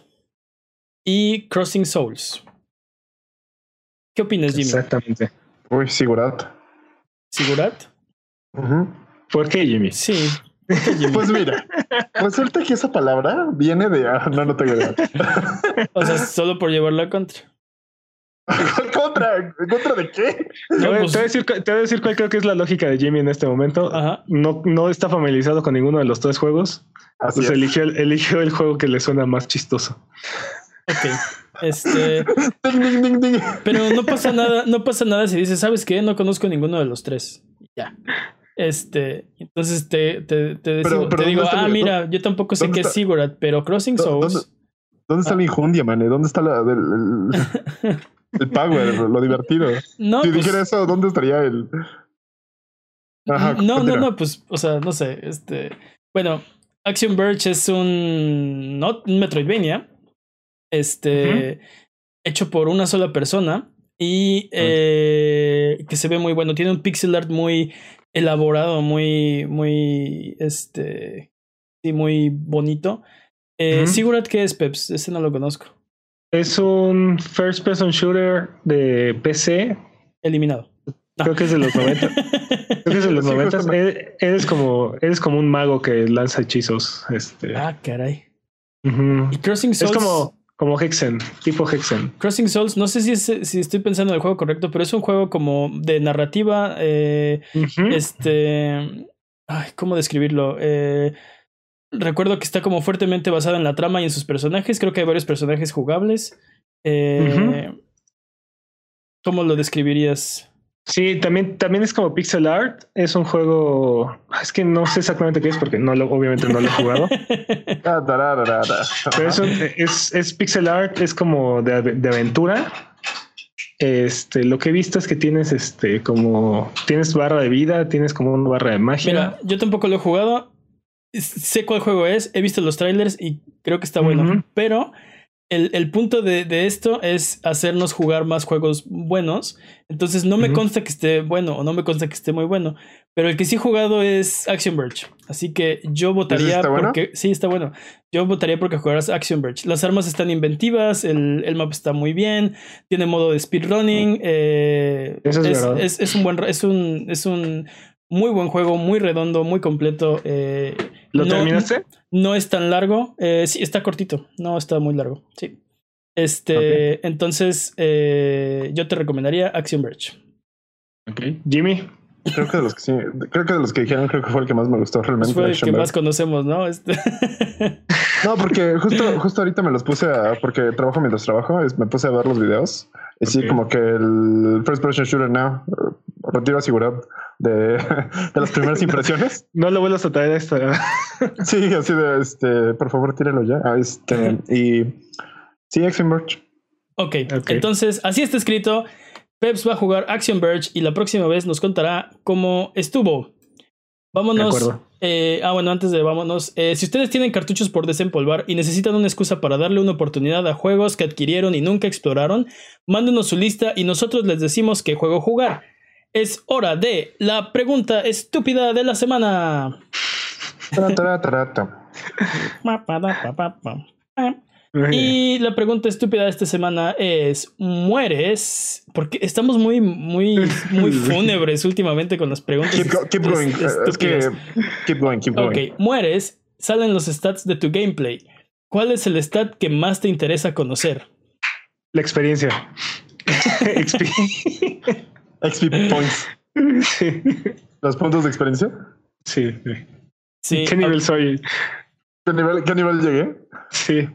y Crossing Souls. ¿Qué opinas, Jimmy? Exactamente. Uy, Sigurat. ¿Sigurat? ¿Por qué, Jimmy? Sí. <laughs> Pues mira, resulta que esa palabra viene de. Ah, no, no tengo idea. o sea, solo por llevarla contra. <laughs> ¿Contra? ¿Contra de qué? Pues te, voy a decir, te, voy a decir, cuál creo que es la lógica de Jimmy en este momento. No, no está familiarizado con ninguno de los tres juegos. Así pues eligió, eligió el juego que le suena más chistoso. Ok. Este. <laughs> pero no pasa nada, no pasa nada si dices, ¿sabes qué? No conozco ninguno de los tres. Ya. Este, entonces te, te, te, digo, ah, mira, yo tampoco sé qué es Sigurat, pero Crossing Souls. ¿Dónde, está la ah. injundia, man? ¿Dónde está la, el, el, power, lo divertido? <laughs> No, si pues dijera eso, ¿dónde estaría el. no, no, no, pues, o sea, no sé. Este. Bueno, Action Verge es un. No, un Metroidvania este, hecho por una sola persona y eh, que se ve muy bueno. Tiene un pixel art muy elaborado, muy, muy, este, sí, muy bonito. Eh, Sigurat, ¿qué es, Peps? Ese no lo conozco. Es un first person shooter de PC. Eliminado. Creo que es de los 90. <laughs> Creo que es de los 90. Eres, como, eres como un mago que lanza hechizos. Este. Ah, caray. Y Crossing Souls. Es como, como Hexen, tipo Hexen. Crossing Souls, no sé si, si estoy pensando en el juego correcto, pero es un juego como de narrativa. Eh, este. Ay, ¿cómo describirlo? Eh, recuerdo que está como fuertemente basado en la trama y en sus personajes. Creo que hay varios personajes jugables. Eh, ¿Cómo lo describirías? Sí, también, también es como pixel art. Es un juego. Es que no sé exactamente qué es porque no lo, obviamente no lo he jugado. <laughs> Pero es, es, pixel art, es como de, de, aventura. Este, lo que he visto es que tienes este como tienes barra de vida, tienes como una barra de magia. Mira, yo tampoco lo he jugado. Sé cuál juego es, he visto los trailers y creo que está bueno. Pero el, el, punto de, de, esto es hacernos jugar más juegos buenos. Entonces no me consta que esté bueno o no me consta que esté muy bueno. Pero el que sí he jugado es Action Verge. Así que yo votaría porque. Sí, está bueno. Yo votaría porque jugaras Action Verge. Las armas están inventivas, el, el mapa está muy bien, tiene modo de speedrunning. Eh, es, es, es, un buen. Es un. Es un muy buen juego, muy redondo, muy completo. Eh, ¿Lo terminaste? No es tan largo. Eh, sí, está cortito. No está muy largo. Sí. Este, entonces, eh, yo te recomendaría Action Verge. Ok. Jimmy. Creo que de los que sí, creo que de los que dijeron, creo que fue el que más me gustó realmente. Fue el que más conocemos, ¿no? Este... <laughs> No, porque justo, justo ahorita me los puse a, porque trabajo mientras trabajo, me puse a ver los videos. Y sí, como que el First Person Shooter Now, retiro asegurado de, <laughs> de las primeras impresiones. <laughs> No lo vuelvas a traer a esta. sí, así de, este, por favor, tíralo ya. Ah, este, y sí, Action Verge. Ok, entonces así está escrito. Peps va a jugar Action Verge y la próxima vez nos contará cómo estuvo. Vámonos. Eh, ah, bueno, antes de vámonos. Eh, si ustedes tienen cartuchos por desempolvar y necesitan una excusa para darle una oportunidad a juegos que adquirieron y nunca exploraron, mándenos su lista y nosotros les decimos qué juego jugar. Es hora de la pregunta estúpida de la semana. Y la pregunta estúpida de esta semana es: ¿mueres? Porque estamos muy, muy, muy <laughs> fúnebres últimamente con las preguntas. Keep, going. keep going, keep going. Ok, mueres, salen los stats de tu gameplay. ¿Cuál es el stat que más te interesa conocer? La experiencia. <laughs> XP points. ¿Los puntos de experiencia? Sí. sí. ¿Qué nivel soy? ¿Qué nivel, ¿Qué nivel llegué? Sí.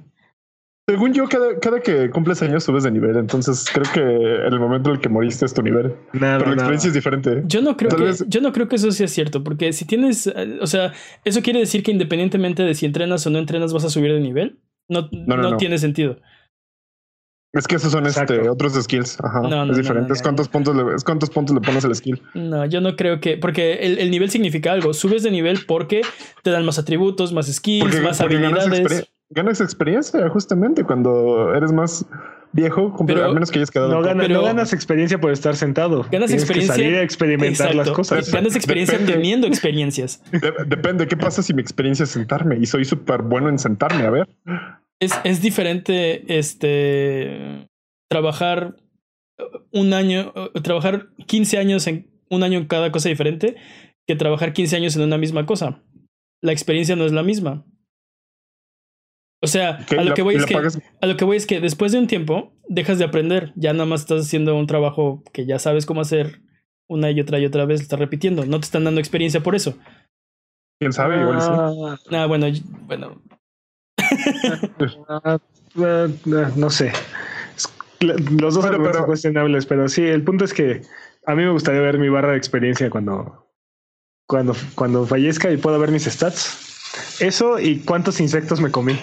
Según yo, cada, cada, que cumples años subes de nivel. Entonces creo que en el momento en el que moriste es tu nivel. Pero la experiencia es diferente. Yo no creo que, yo no creo que eso sea cierto. Porque si tienes. O sea, eso quiere decir que independientemente de si entrenas o no entrenas, vas a subir de nivel. No, no, tiene sentido. Es que esos son este, otros skills. Ajá. es diferente. ¿Cuántos, puntos le, ¿Cuántos puntos le pones al skill? No, yo no creo que. Porque el, nivel significa algo. Subes de nivel porque te dan más atributos, más skills, más habilidades ganas experiencia justamente cuando eres más viejo, pero, al menos que hayas quedado. No, ganas experiencia por estar sentado. Ganas experiencia. salir a experimentar las cosas. Ganas experiencia teniendo experiencias. <laughs> depende. ¿Qué pasa si mi experiencia es sentarme? Y soy súper bueno en sentarme. A ver. Es, es diferente este trabajar un año, trabajar 15 años en un año en cada cosa diferente que trabajar 15 años en una misma cosa. La experiencia no es la misma. O sea, a lo, que voy es que, a lo que voy es que después de un tiempo dejas de aprender. Ya nada más estás haciendo un trabajo que ya sabes cómo hacer una y otra y otra vez, estás repitiendo. No te están dando experiencia por eso. Quién sabe, igual sí. Ah, ah bueno, bueno. <laughs> No sé. Los dos son cuestionables, pero sí, el punto es que a mí me gustaría ver mi barra de experiencia cuando, cuando, cuando fallezca y pueda ver mis stats. Eso y cuántos insectos me comí.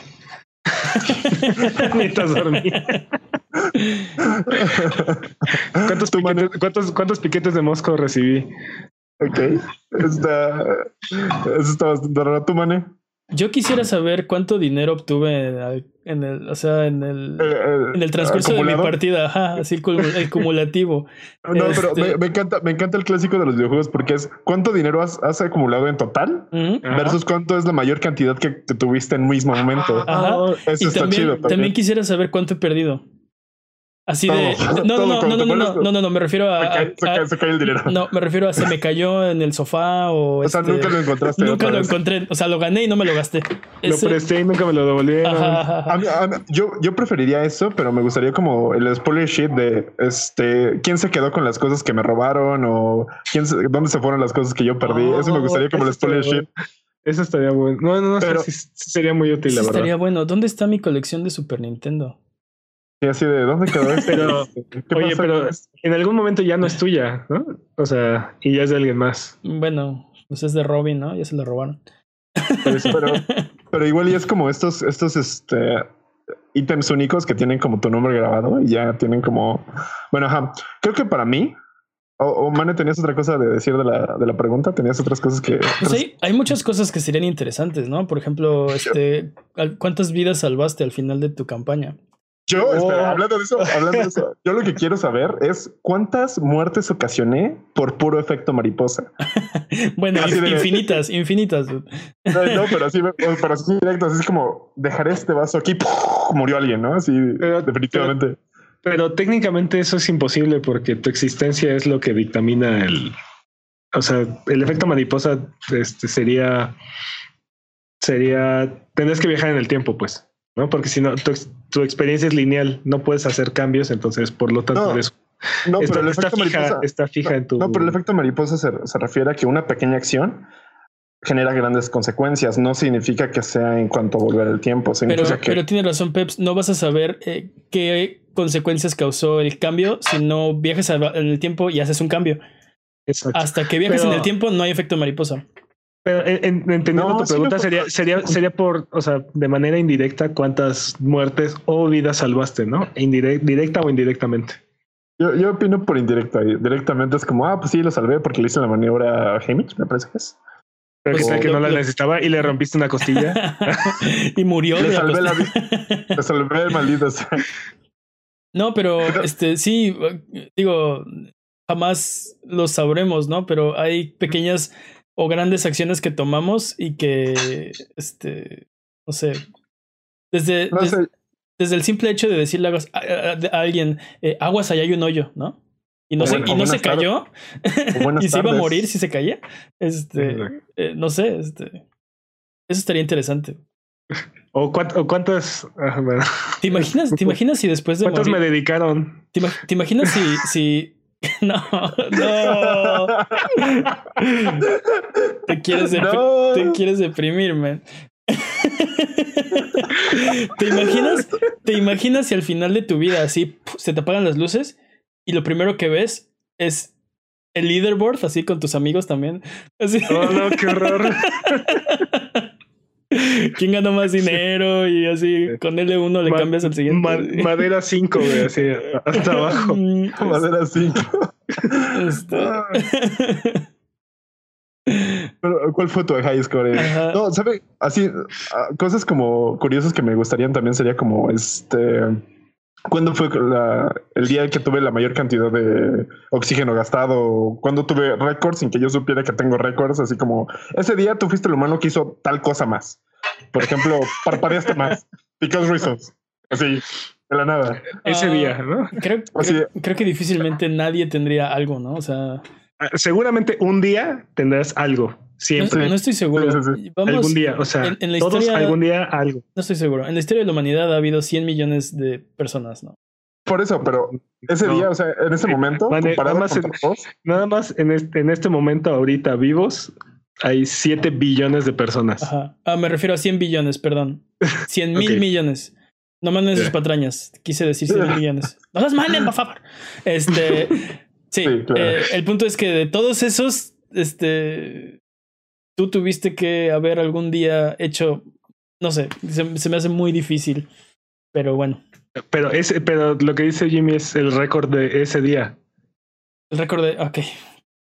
<laughs> Necesitas dormir. ¿Cuántos, piquetes, ¿cuántos, ¿Cuántos piquetes de mosco recibí? Ok. Está, eso está bastante raro. ¿Tú, Mane? Yo quisiera saber cuánto dinero obtuve en el, o sea, en el, eh, eh, en el transcurso de mi partida, ajá, así el, cumulativo. <laughs> No, pero este me, encanta, me encanta el clásico de los videojuegos porque es cuánto dinero has, has acumulado en total versus cuánto es la mayor cantidad que, tuviste en un mismo momento. Ajá. Eso está chido. también quisiera saber cuánto he perdido. Así de. <laughs> No, no, no, no, no, no, no, no, no, me refiero a. Se cae, el dinero. No, me refiero a se me cayó en el sofá o. O sea, nunca lo encontraste. Nunca lo encontré. O sea, lo gané y no me lo gasté. Lo presté y nunca me lo devolvieron. yo, yo preferiría eso, pero me gustaría como el spoiler sheet de este quién se quedó con las cosas que me robaron o quién dónde se fueron las cosas que yo perdí. eso me gustaría como el spoiler sheet. Eso estaría bueno. No, no, no, pero, sería muy útil, la verdad. Estaría bueno. ¿Dónde está mi colección de Super Nintendo? Y así de dónde quedó <laughs> Pero, oye, pero en algún momento ya no es tuya, ¿no? O sea, y ya es de alguien más. Bueno, pues es de Robin, ¿no? Ya se lo robaron. pero, pero igual y es como estos, estos este ítems únicos que tienen como tu nombre grabado y ya tienen como. Bueno, ajá. Creo que para mí. O, Mane, ¿tenías otra cosa de decir de la, de la pregunta? ¿Tenías otras cosas que.? Sí, hay muchas cosas que serían interesantes, ¿no? Por ejemplo, <laughs> este, ¿cuántas vidas salvaste al final de tu campaña? Yo, oh. hablando de eso, hablando de eso, yo lo que quiero saber es cuántas muertes ocasioné por puro efecto mariposa. <laughs> bueno, infinitas, infinitas. No, pero así, pero así directo, así es como dejar este vaso aquí, murió alguien, ¿no? Así, definitivamente. Pero, técnicamente eso es imposible porque tu existencia es lo que dictamina el, o sea, el efecto mariposa este, sería, sería, tendrías que viajar en el tiempo, pues. ¿No? Porque si no, tu, experiencia es lineal, no puedes hacer cambios, entonces por lo tanto No, está, pero el está efecto fija, mariposa. está fija en tu. No, pero el efecto mariposa se, se refiere a que una pequeña acción genera grandes consecuencias. No significa que sea en cuanto a volver el tiempo. Pero, que pero tiene razón, Peps. No vas a saber eh, qué consecuencias causó el cambio si no viajas a- en el tiempo y haces un cambio. Exacto. Hasta que viajes Pero- en el tiempo no hay efecto mariposa. Pero en- en- entendiendo No, tu sí pregunta, sería, sería, sería por, o sea, de manera indirecta, cuántas muertes o vidas salvaste, ¿no? Indirect- directa o indirectamente. yo, yo opino por indirecta. Directamente es como, ah, pues sí, lo salvé porque le hice la maniobra a Hamish, me parece que es. Pero Pues que tal que lo- no la necesitaba y le <laughs> rompiste una costilla. <laughs> y murió. Le la salvé la costa- Le salvé el maldito. sea. <laughs> No, pero este sí, digo, jamás lo sabremos, ¿no? Pero hay pequeñas o grandes acciones que tomamos y que, este, no sé, desde, No des- sé, desde el simple hecho de decirle a, a- a alguien, eh, aguas, allá hay un hoyo, ¿no? Y no, O se, bueno, y no se cayó. <laughs> Y se iba a morir si se caía. Este, eh, no sé, este. Eso estaría interesante. o, cuánt- o cuántas, ah, bueno, ¿Te imaginas, ¿te <laughs> imaginas si después de cuántos morir, me dedicaron. ¿te, te imaginas si, si <laughs> no, no, te quieres, No. te quieres deprimir, man. <laughs> ¿Te imaginas, te imaginas si al final de tu vida así se te apagan las luces y lo primero que ves es el leaderboard así con tus amigos también? Así. Oh, no, qué horror. <laughs> <laughs> ¿Quién ganó más dinero? Y así con L1 le Ma- cambias al siguiente. ma- <laughs> madera 5, güey, así hasta abajo. Mm, Madera 5. este- <laughs> Pero, ¿cuál fue tu high score? Ajá. No, ¿sabe? Así, ah, cosas como curiosas que me gustarían también sería como este. ¿Cuándo fue la- el día que tuve la mayor cantidad de oxígeno gastado? ¿Cuándo tuve récords sin que yo supiera que tengo récords? Así como ese día tú fuiste el humano que hizo tal cosa más. Por ejemplo, <laughs> parpadeaste más. Because reasons. Así, de la nada. Ese día, ¿no? Creo, creo, creo que difícilmente nadie tendría algo, ¿no? O sea, Seguramente un día tendrás algo. Siempre. no estoy seguro. Vamos, algún día. O sea, en, en la todos historia, algún día algo. no estoy seguro. En la historia de la humanidad ha habido 100 millones de personas, ¿no? Por eso, pero ese No. día, o sea, en ese momento, Vale, nada más en- todos, Nada más en este, en este momento, ahorita vivos, hay 7 billones de personas. Ajá. Ah, me refiero a 100 billones, perdón. 100 mil <laughs> millones. No manden sus Ya. patrañas. Quise decir 100 mil millones. <laughs> No las manden, por favor. Este. Sí, Sí, claro. eh, el punto es que de todos esos, este. Tú tuviste que haber algún día hecho. No sé, se, se me hace muy difícil. Pero bueno, Pero, ese, pero lo que dice Jimmy es el récord de ese día. el récord de. Ok.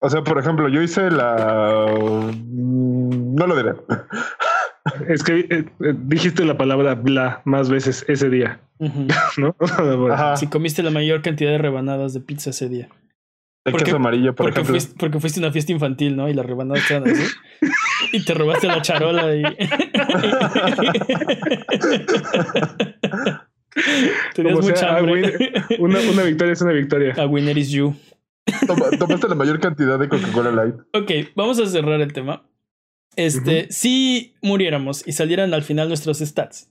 O sea, por ejemplo, yo hice la. mm, No lo diré. Es que eh, eh, dijiste la palabra bla más veces ese día. <laughs> ¿no? <laughs> Bueno, Ajá. Si comiste la mayor cantidad de rebanadas de pizza ese día. De ¿Por qué? queso amarillo, por Porque ejemplo. fuiste, porque fuiste a una fiesta infantil, ¿no? Y las rebanadas estaban así. y te robaste la charola y. <laughs> Tenías Como mucha sea, hambre. Una, una victoria es una victoria. A winner is you. Toma- Tomaste la mayor cantidad de Coca-Cola Light. Ok, vamos a cerrar el tema. Este, si muriéramos y salieran al final nuestros stats,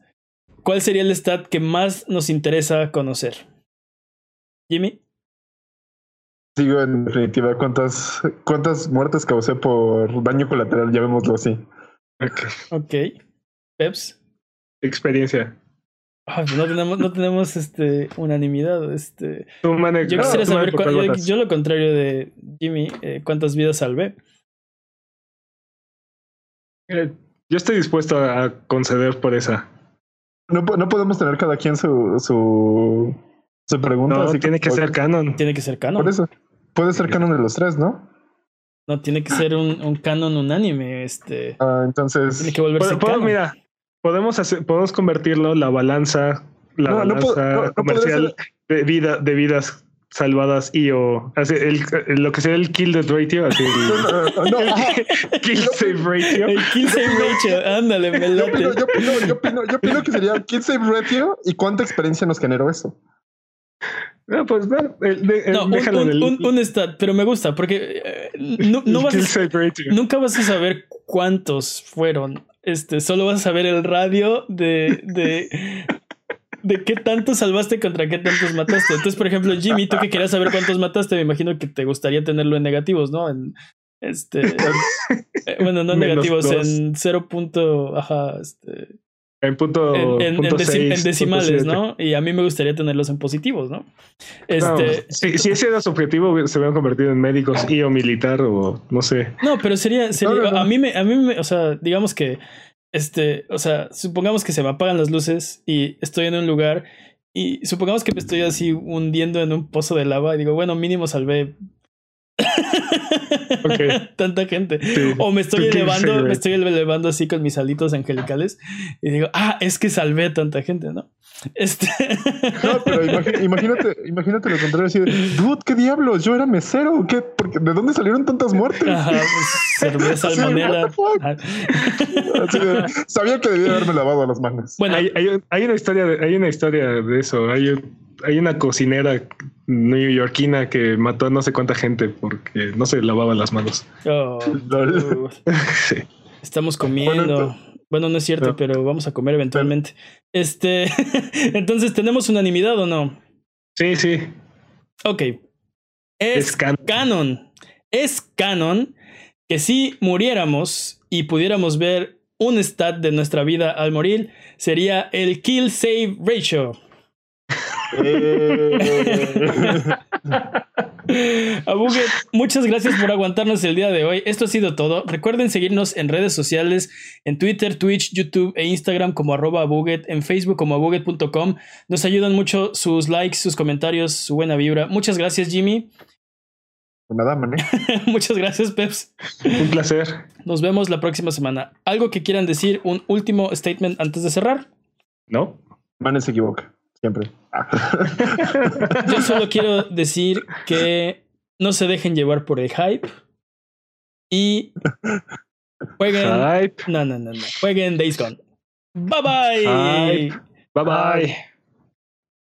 ¿cuál sería el stat que más nos interesa conocer? Jimmy, Sigo en definitiva cuántas, cuántas muertes causé por daño colateral, llamémoslo así. Ok. Peps. Experiencia. No tenemos, no tenemos este unanimidad. Este. Tú, Yo no, quisiera saber, ¿por cua- cuál yo, lo contrario de Jimmy, eh, cuántas vidas salvé. Eh, yo estoy dispuesto a conceder por esa. No, no podemos tener cada quien su, su, su pregunta. No, así tiene que ser canon. Tiene que ser canon. Por eso. Puede ser canon de los tres, ¿no? No, tiene que ser un, un canon unánime. Este. Ah, entonces. Tiene que volverse pod- canon. mira, podemos hacer, podemos convertirlo la balanza, la No, no balanza puedo- no- no comercial de vida, de vidas salvadas y o así, el, el- lo que sería el kill death ratio, así No, no, no, el, <laughs> kill save ratio. El kill save ratio, ándale, me Yo opino, yo, opino, yo, opino, yo opino que sería kill save ratio y cuánta experiencia nos generó eso. No, pues no, el- No, un, déjalo un, un- un stat, pero me gusta porque eh, no, no <laughs> vas a, nunca vas a saber cuántos fueron. Este, solo vas a saber el radio de, de de qué tanto salvaste contra qué tantos mataste. Entonces, por ejemplo, Jimmy, tú que querías saber cuántos mataste, me imagino que te gustaría tenerlo en negativos, ¿no? En este. Eh, bueno, no <laughs> en negativos, en 0. ajá, este. En punto. En, decimales, ¿no? Y a mí me gustaría tenerlos en positivos, ¿no? Este. si, ese era su objetivo, se hubieran convertido en médicos y o militar o no sé. No, pero sería. sería A mí me, a mí me. O sea, digamos que. Este. O sea, supongamos que se me apagan las luces y estoy en un lugar. Y supongamos que me estoy así hundiendo en un pozo de lava y digo, bueno, mínimo salvé <laughs> Tanta gente. O me estoy elevando, me estoy elevando así con mis alitos angelicales y digo, ah, es que salvé a tanta gente, ¿no? Este. No, pero imagínate, imagínate lo contrario, así de, dude, ¿qué diablos? Yo era mesero, ¿qué? Porque, ¿De dónde salieron tantas muertes? Ajá, pues, cerveza sabía que debía haberme lavado las manos. Bueno, hay, hay, una historia, de, hay una historia de eso. Hay, hay una cocinera neoyorquina que mató a no sé cuánta gente porque no se lavaba las manos. Oh, <laughs> Estamos comiendo. Bueno, no es cierto, pero vamos a comer eventualmente. Este, <laughs> entonces, ¿tenemos unanimidad o no? Sí, sí. Ok. Es, canon. Es canon que si muriéramos y pudiéramos ver un stat de nuestra vida al morir, sería el kill save ratio. Eh. <laughs> Abuget, muchas gracias por aguantarnos el día de hoy. Esto ha sido todo. Recuerden seguirnos en redes sociales, en Twitter, Twitch, YouTube e Instagram como arroba Abuget, en Facebook como abuget.com. Nos ayudan mucho sus likes, sus comentarios, su buena vibra. Muchas gracias, Jimmy. Nada, man. <laughs> Muchas gracias, Peps. Un placer. Nos vemos la próxima semana. ¿Algo que quieran decir? ¿Un último statement antes de cerrar? No. Manes se equivoca. Siempre. Yo solo quiero decir que no se dejen llevar por el hype y jueguen. Hype. No, no, no, no. Jueguen Days Gone. Bye bye. Bye bye.